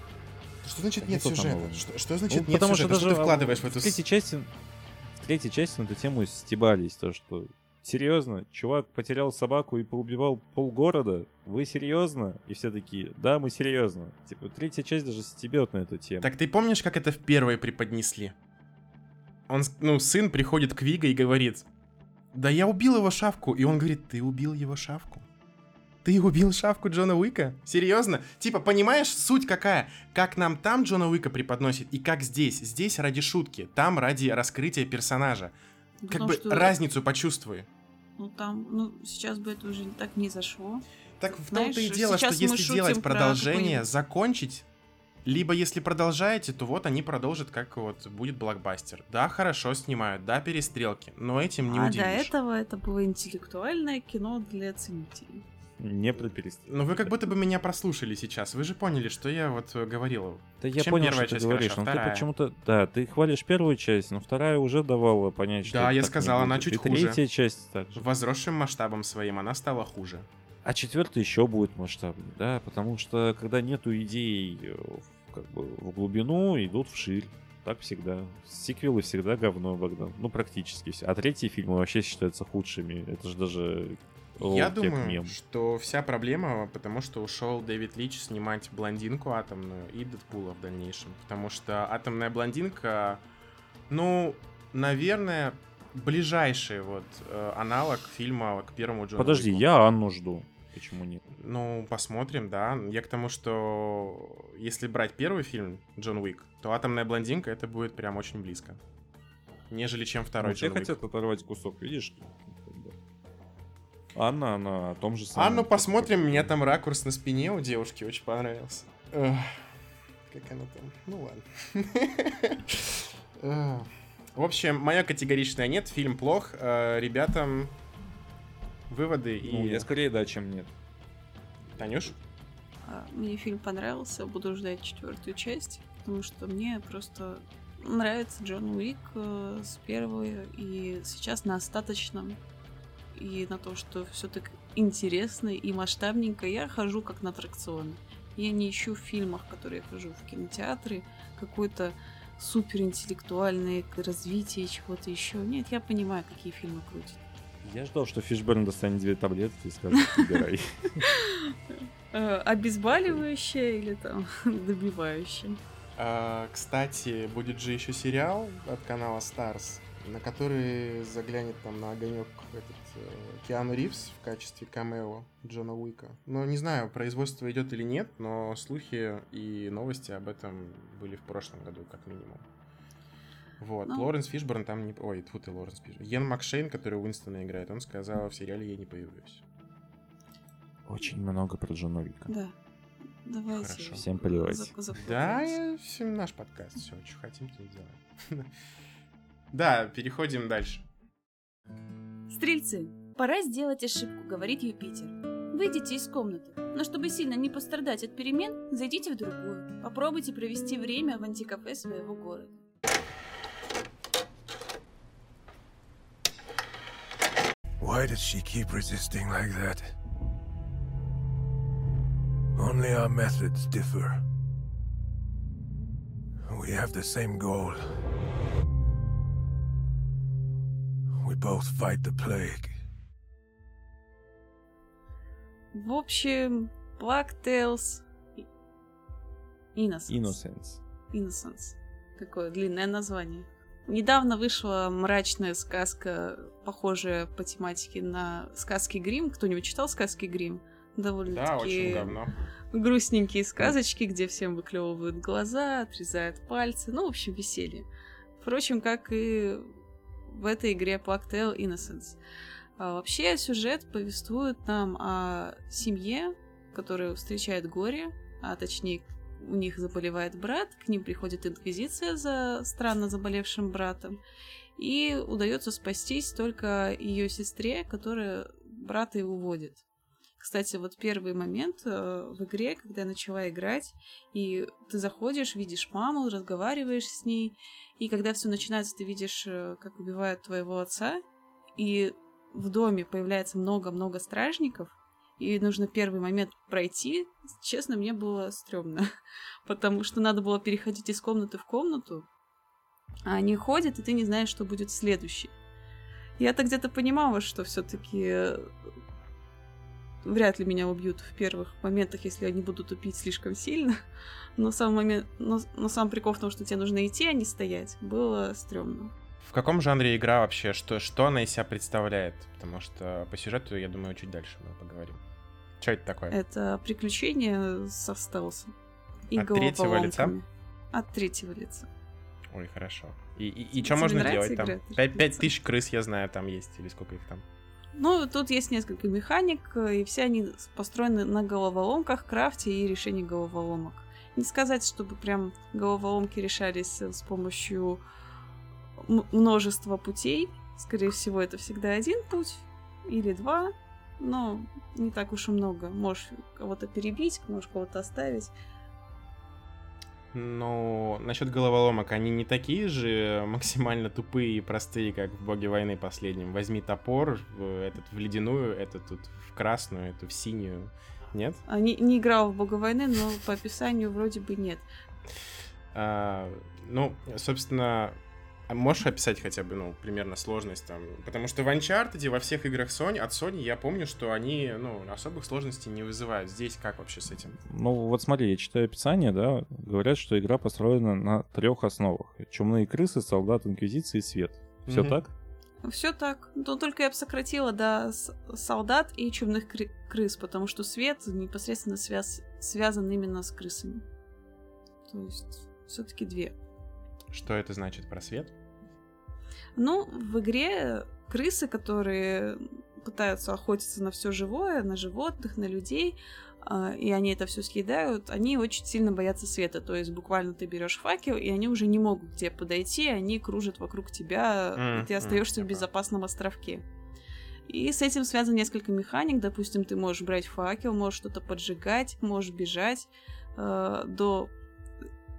Что значит нет сюжета? Что, что значит ну, нет потому сюжета? Что, даже, что ты вкладываешь в эту... В третьей части, в третьей части на эту тему стебались, то что серьезно, чувак потерял собаку и поубивал полгорода, вы серьезно? И все такие, да, мы серьезно. Типа, третья часть даже стебет на эту тему. Так ты помнишь, как это в первой преподнесли? он, ну, сын приходит к Вига и говорит, да я убил его шавку. И он говорит, ты убил его шавку? Ты убил шавку Джона Уика? Серьезно? Типа, понимаешь, суть какая? Как нам там Джона Уика преподносит и как здесь? Здесь ради шутки, там ради раскрытия персонажа. Потому как бы что... разницу почувствуй. Ну там, ну сейчас бы это уже так не зашло. Так в том-то и дело, что если делать продолжение, закончить либо если продолжаете, то вот они продолжат, как вот будет блокбастер. Да, хорошо снимают, да, перестрелки, но этим не а удивишь. А до этого это было интеллектуальное кино для ценителей. Не про перестрелки. Ну вы как будто бы меня прослушали сейчас. Вы же поняли, что я вот э, говорил. Да я Чем понял, первая что часть ты говоришь, хороша, но вторая? ты почему-то... Да, ты хвалишь первую часть, но вторая уже давала понять, что... Да, я сказал, она чуть И хуже. третья часть также. Возросшим масштабом своим она стала хуже. А четвертая еще будет масштабнее, да, потому что когда нету идей э, как бы в глубину, идут вширь. Так всегда. Сиквелы всегда говно, Богдан. Ну, практически все. А третьи фильмы вообще считаются худшими. Это же даже я думаю, мем. что вся проблема, потому что ушел Дэвид Лич снимать блондинку атомную и Дэдпула в дальнейшем. Потому что атомная блондинка, ну, наверное, ближайший вот э, аналог фильма к первому Джону Подожди, Уику. я Анну жду. Почему нет? Ну, посмотрим, да. Я к тому, что если брать первый фильм Джон Уик, то «Атомная блондинка» это будет прям очень близко. Нежели чем второй ну, Джон Я хотел попорвать кусок, видишь? Анна, она о том же самом. Анну посмотрим, мне там ракурс на спине у девушки очень понравился. Эх, как она там? Ну ладно. В общем, мое категоричное нет, фильм плох. Э, ребятам выводы ну, и... я скорее да, чем нет. Танюш? А, мне фильм понравился, буду ждать четвертую часть, потому что мне просто нравится Джон Уик э, с первой, и сейчас на остаточном, и на то, что все так интересно и масштабненько, я хожу как на аттракционы. Я не ищу в фильмах, которые я хожу в кинотеатры, какой-то суперинтеллектуальное развитие чего-то еще. Нет, я понимаю, какие фильмы крутят. Я ждал, что Фишберн достанет две таблетки и скажет, выбирай. Э, обезболивающее или там <laughs> добивающее? А, кстати, будет же еще сериал от канала Stars. на который заглянет там на огонек этот Киану Ривз в качестве камео Джона Уика. Но не знаю, производство идет или нет, но слухи и новости об этом были в прошлом году, как минимум. Вот, Ну. Лоренс Фишборн там не... Ой, тут и Лоренс Фишборн. Йен Макшейн, который Уинстона играет, он сказал, в сериале я не появлюсь. Очень много про Джона Уика. Да. Давайте. Хорошо. Всем плевать. Да, закрываемся. я, все, наш подкаст, все, что хотим, то и делаем. <laughs> Да, переходим дальше. Стрельцы, пора сделать ошибку, говорит Юпитер. Выйдите из комнаты, но чтобы сильно не пострадать от перемен, зайдите в другую. Попробуйте провести время в антикафе своего города. Why does she keep resisting like that? Only our methods differ. We have the same goal. Both fight the plague. В общем, Black Tales Innocence. Innocence. Innocence. Такое длинное название. Недавно вышла мрачная сказка, похожая по тематике на сказки Грим. Кто-нибудь читал сказки Грим? Довольно Да, очень давно. грустненькие сказочки, где всем выклевывают глаза, отрезают пальцы. Ну, в общем, веселье. Впрочем, как и в этой игре Plague Tale Innocence. А вообще сюжет повествует нам о семье, которая встречает горе, а точнее у них заболевает брат, к ним приходит инквизиция за странно заболевшим братом, и удается спастись только ее сестре, которая брата и уводит. Кстати, вот первый момент э, в игре, когда я начала играть, и ты заходишь, видишь маму, разговариваешь с ней, и когда все начинается, ты видишь, э, как убивают твоего отца, и в доме появляется много-много стражников, и нужно первый момент пройти, честно, мне было стрёмно, <laughs> потому что надо было переходить из комнаты в комнату, а они ходят, и ты не знаешь, что будет следующий. Я-то где-то понимала, что все таки вряд ли меня убьют в первых моментах, если они будут тупить слишком сильно. <laughs> Но сам момент, но, но сам прикол в том, что тебе нужно идти, а не стоять, было стрёмно. В каком жанре игра вообще? Что, что она из себя представляет? Потому что по сюжету, я думаю, чуть дальше мы поговорим. Что это такое? Это приключение со стелсом. И От третьего лица? От третьего лица. Ой, хорошо. И, и, и что можно делать там? игра от Пять, тысяч крыс, я знаю, там есть, или сколько их там. Ну, тут есть несколько механик, э, и все они построены на головоломках, крафте и решении головоломок. Не сказать, чтобы прям головоломки решались э, с помощью м- множества путей. Скорее всего, это всегда один путь или два, но не так уж и много. Можешь кого-то перебить, можешь кого-то оставить. Но насчет головоломок, они не такие же максимально тупые и простые, как в Боге войны последнем. Возьми топор, этот в ледяную, этот тут в красную, эту в синюю. Нет? А, Не, не играл в Бога войны, но по описанию вроде бы нет. А, ну, собственно, а можешь описать хотя бы, ну, примерно сложность там? Потому что в Uncharted, во всех играх Sony, от Sony я помню, что они, ну, особых сложностей не вызывают. Здесь как вообще с этим? Ну вот смотри, я читаю описание, да, говорят, что игра построена на трех основах. Чумные крысы, солдат Инквизиции и свет. Все Мгм. так? Все так. Но только я бы сократила до с- солдат и чумных кры- крыс, потому что свет непосредственно связ- связан именно с крысами. То есть все-таки две. Что это значит про свет? Ну, в игре крысы, которые пытаются охотиться на все живое, на животных, на людей, а, и они это все съедают, они очень сильно боятся света. То есть буквально ты берешь факел, и они уже не могут к тебе подойти, они кружат вокруг тебя, М, и ты остаешься я в безопасном островке. И с этим связано несколько механик. Допустим, ты можешь брать факел, можешь что-то поджигать, можешь бежать э, до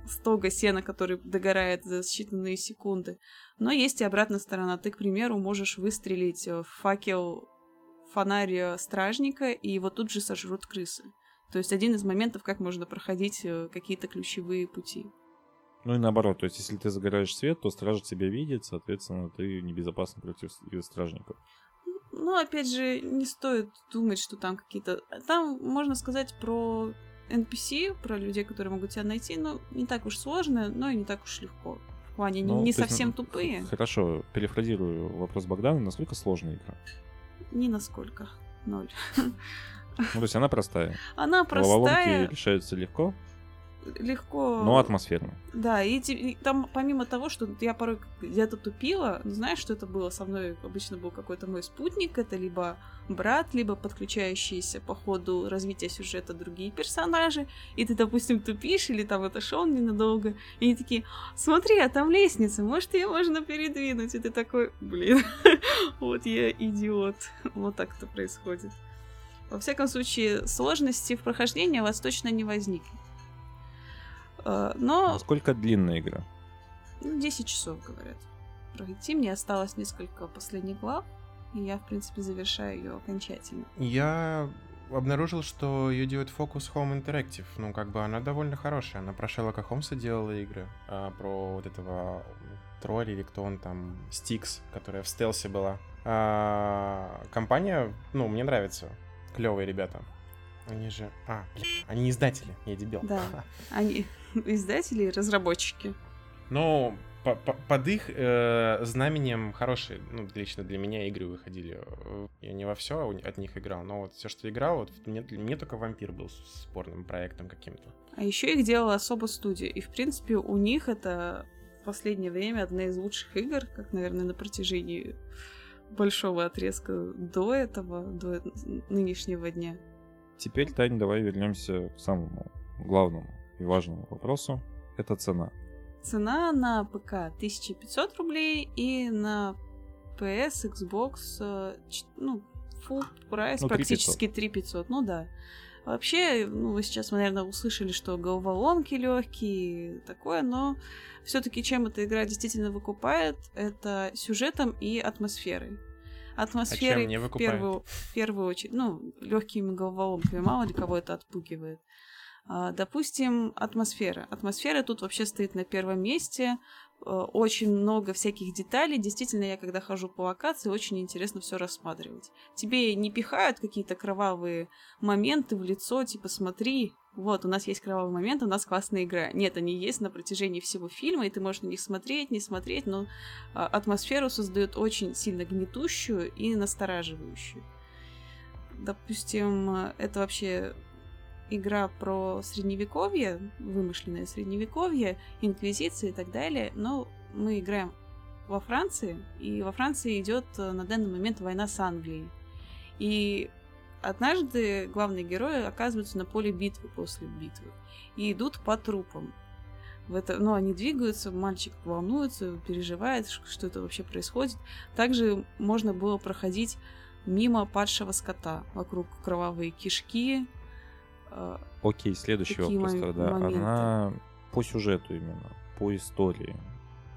стога сена, который догорает за считанные секунды. Но есть и обратная сторона. Ты, к примеру, можешь выстрелить в факел фонарь э, стражника, и его тут же сожрут крысы. То есть один из моментов, как можно проходить э, какие-то ключевые пути. Ну и наоборот, то есть если ты загораешь свет, то стража тебя видит, соответственно, ты небезопасен против стражников. Ну, опять же, не стоит думать, что там какие-то... Там можно сказать про NPC, про людей, которые могут тебя найти, но не так уж сложно, но и не так уж легко в плане Ну, не есть, совсем ну, тупые. Хорошо, перефразирую вопрос Богдана. Насколько сложная игра? Ни насколько. Ноль. Ну, то есть она простая. Она простая, решаются легко, легко... но атмосферно. Да, и, и там помимо того, что я порой где-то тупила, ну, знаешь, что это было со мной? Обычно был какой-то мой спутник, это либо брат, либо подключающиеся по ходу развития сюжета другие персонажи, и ты, допустим, тупишь или там отошел ненадолго, и они такие, смотри, а там лестница, может, ее можно передвинуть, и ты такой, блин, <laughs> вот я идиот. Вот так это происходит. Во всяком случае, сложности в прохождении у вас точно не возникнет. Э, Но Насколько длинная игра? ну, 10 часов, говорят. Пройти мне осталось несколько последних глав, и я, в принципе, завершаю ее окончательно. Я обнаружил, что ее делает Focus Home Interactive. Ну, как бы она довольно хорошая. Она про Шерлока Холмса делала игры, а про вот этого тролля или кто он там, Стикс, которая в стелсе была. А, компания, ну, мне нравится. Клевые ребята. Они же... А, бля, они издатели, я дебил. Да. <laughs> Они <laughs> издатели и разработчики. Но по- по- под их э, знаменем хорошие, ну, лично для меня игры выходили. Я не во все от них играл, но вот все, что играл, вот мне, мне только вампир был с- спорным проектом каким-то. А еще их делала особо студия. И, в принципе, у них это в последнее время одна из лучших игр, как, наверное, на протяжении большого отрезка до этого, до нынешнего дня. Теперь, Тань, давай вернемся к самому главному и важному вопросу. Это цена. Цена на ПК 1500 рублей и на PS, Xbox, э, ну, full прайс Ну, 3500. практически 3500, ну да. Вообще, ну, вы сейчас, наверное, услышали, что головоломки легкие и такое, но все-таки чем эта игра действительно выкупает, это сюжетом и атмосферой. Атмосферой не в первую, в первую очередь, ну, легкими головоломками, мало ли кого это отпугивает. А, Допустим, атмосфера. Атмосфера тут вообще стоит на первом месте. Э, Очень много всяких деталей. Действительно, я когда хожу по локации, очень интересно все рассматривать. Тебе не пихают какие-то кровавые моменты в лицо, типа смотри, вот, у нас есть кровавый момент, у нас классная игра. Нет, они есть на протяжении всего фильма, и ты можешь на них смотреть, не смотреть, но а, атмосферу создает очень сильно гнетущую и настораживающую. Допустим, это вообще игра про средневековье, вымышленное средневековье, инквизиция и так далее, но мы играем во Франции, и во Франции идет э, на данный момент война с Англией. И однажды главные герои оказываются на поле битвы после битвы и идут по трупам. В это, ну, они двигаются, мальчик волнуется, переживает, что это вообще происходит. Также можно было проходить мимо падшего скота, вокруг кровавые кишки, Окей, следующий Такие вопрос мо- тогда. моменты. Она по сюжету именно, по истории,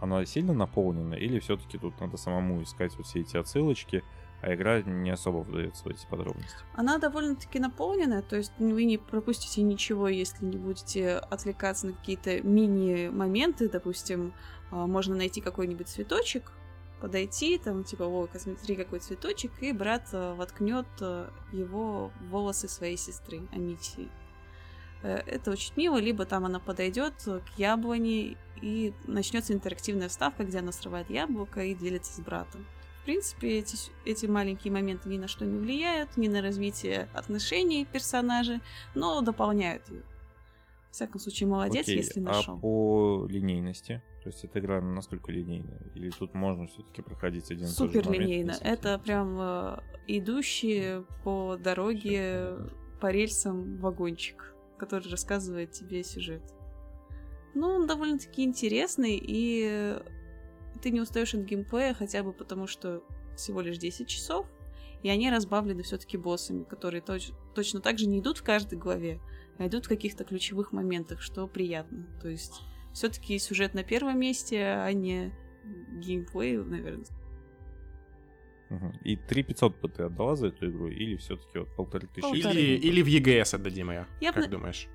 она сильно наполнена или все-таки тут надо самому искать вот все эти отсылочки, а игра не особо вдается в эти подробности? Она довольно-таки наполненная, то есть вы не пропустите ничего, если не будете отвлекаться на какие-то мини-моменты. Допустим, а, можно найти какой-нибудь цветочек, подойти, там, типа, о, смотри, какой цветочек, и брат а, воткнет а, его в волосы своей сестры, Амитии. Э, Это очень мило, либо там она подойдет к яблоне, и начнется интерактивная вставка, где она срывает яблоко и делится с братом. В принципе, эти, эти маленькие моменты ни на что не влияют, ни на развитие отношений персонажей, но дополняют ее. В всяком случае, молодец, Окей, если а нашел. по линейности? То есть эта игра насколько линейная? Или тут можно все-таки проходить один и тот же Супер момент линейно. Это прям э, идущий по дороге по рельсам вагончик, который рассказывает тебе сюжет. Ну, он довольно-таки интересный, и ты не устаешь от геймплея хотя бы потому, что всего лишь 10 часов, и они разбавлены все-таки боссами, которые точ- точно так же не идут в каждой главе, а идут в каких-то ключевых моментах, что приятно. То есть все-таки сюжет на первом месте, а не геймплей, наверное. И 3500 бы ты отдала за эту игру, или все-таки вот полторы тысячи? Полторы. Или, или в ЕГС отдадим ее. Я б как на- думаешь?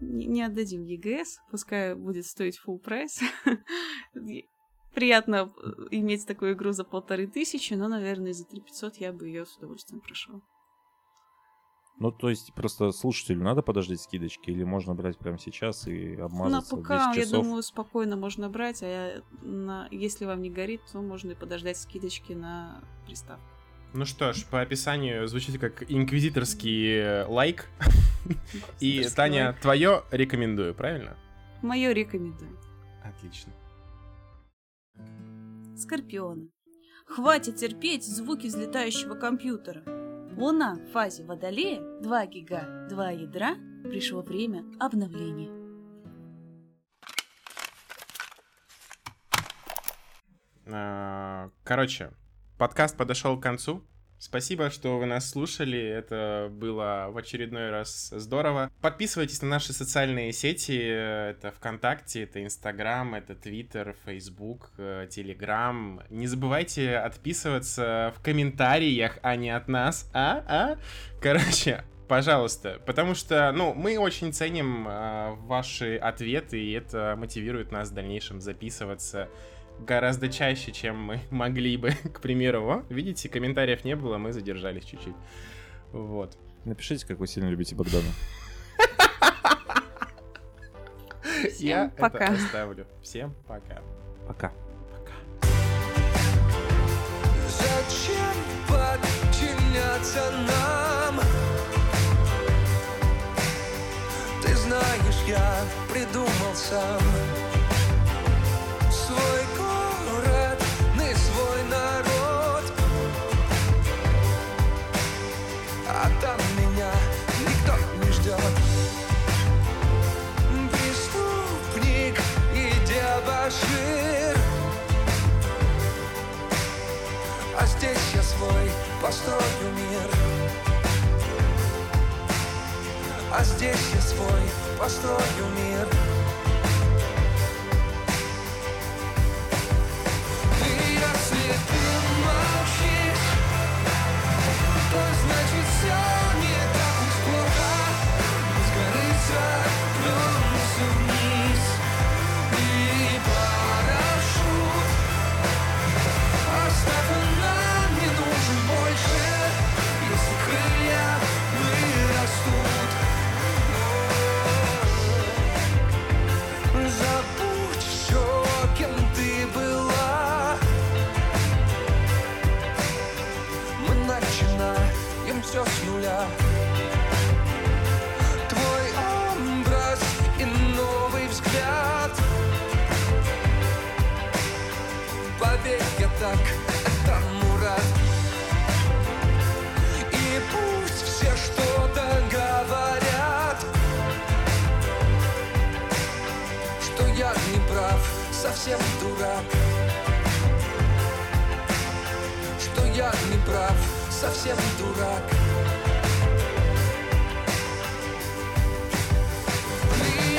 не, не отдадим ЕГС, пускай будет стоить full прайс. <laughs> Приятно э, иметь такую игру за полторы тысячи, но, наверное, за 3500 я бы ее с удовольствием прошла. Ну, то есть, просто слушателю надо подождать скидочки, или можно брать прямо сейчас и На обмазаться ПК, 10 я часов? думаю, спокойно можно брать, а я на... если вам не горит, то можно и подождать скидочки на приставку. Ну что ж, по описанию звучит как инквизиторский лайк. <laughs> И, Таня, лайк. твое рекомендую, правильно? Мое рекомендую. Отлично. Скорпионы. Хватит терпеть звуки взлетающего компьютера. Луна в фазе Водолея, 2 гига, 2 ядра, пришло время обновления. А, Короче, подкаст подошел к концу. Спасибо, что вы нас слушали. Это было в очередной раз здорово. Подписывайтесь на наши социальные сети. Это ВКонтакте, это Инстаграм, это Твиттер, Фейсбук, э, Телеграм. Не забывайте отписываться в комментариях, а не от нас. А? А? Короче, Пожалуйста, потому что, ну, мы очень ценим э, ваши ответы, и это мотивирует нас в дальнейшем записываться гораздо чаще, чем мы <laughs> могли бы, <laughs> к примеру. О, видите, комментариев не было, мы задержались чуть-чуть. Вот. Напишите, как вы сильно любите Богдана. Я пока. это оставлю. Всем пока. Пока. Зачем подчиняться нам? Ты знаешь, я придумал сам Свой построю мир. А здесь я свой построю мир. И если ты совсем дурак. Что я не прав, совсем дурак. И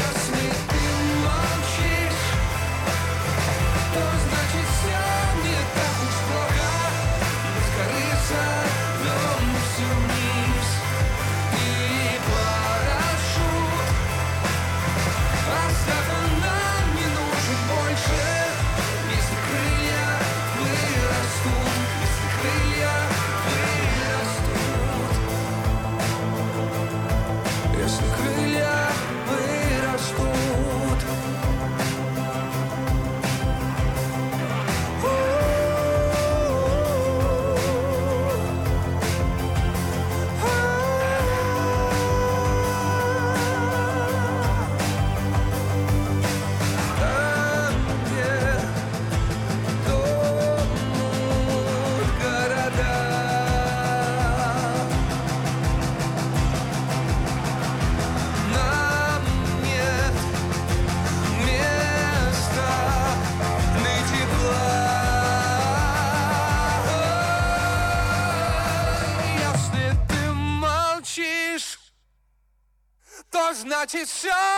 то значит все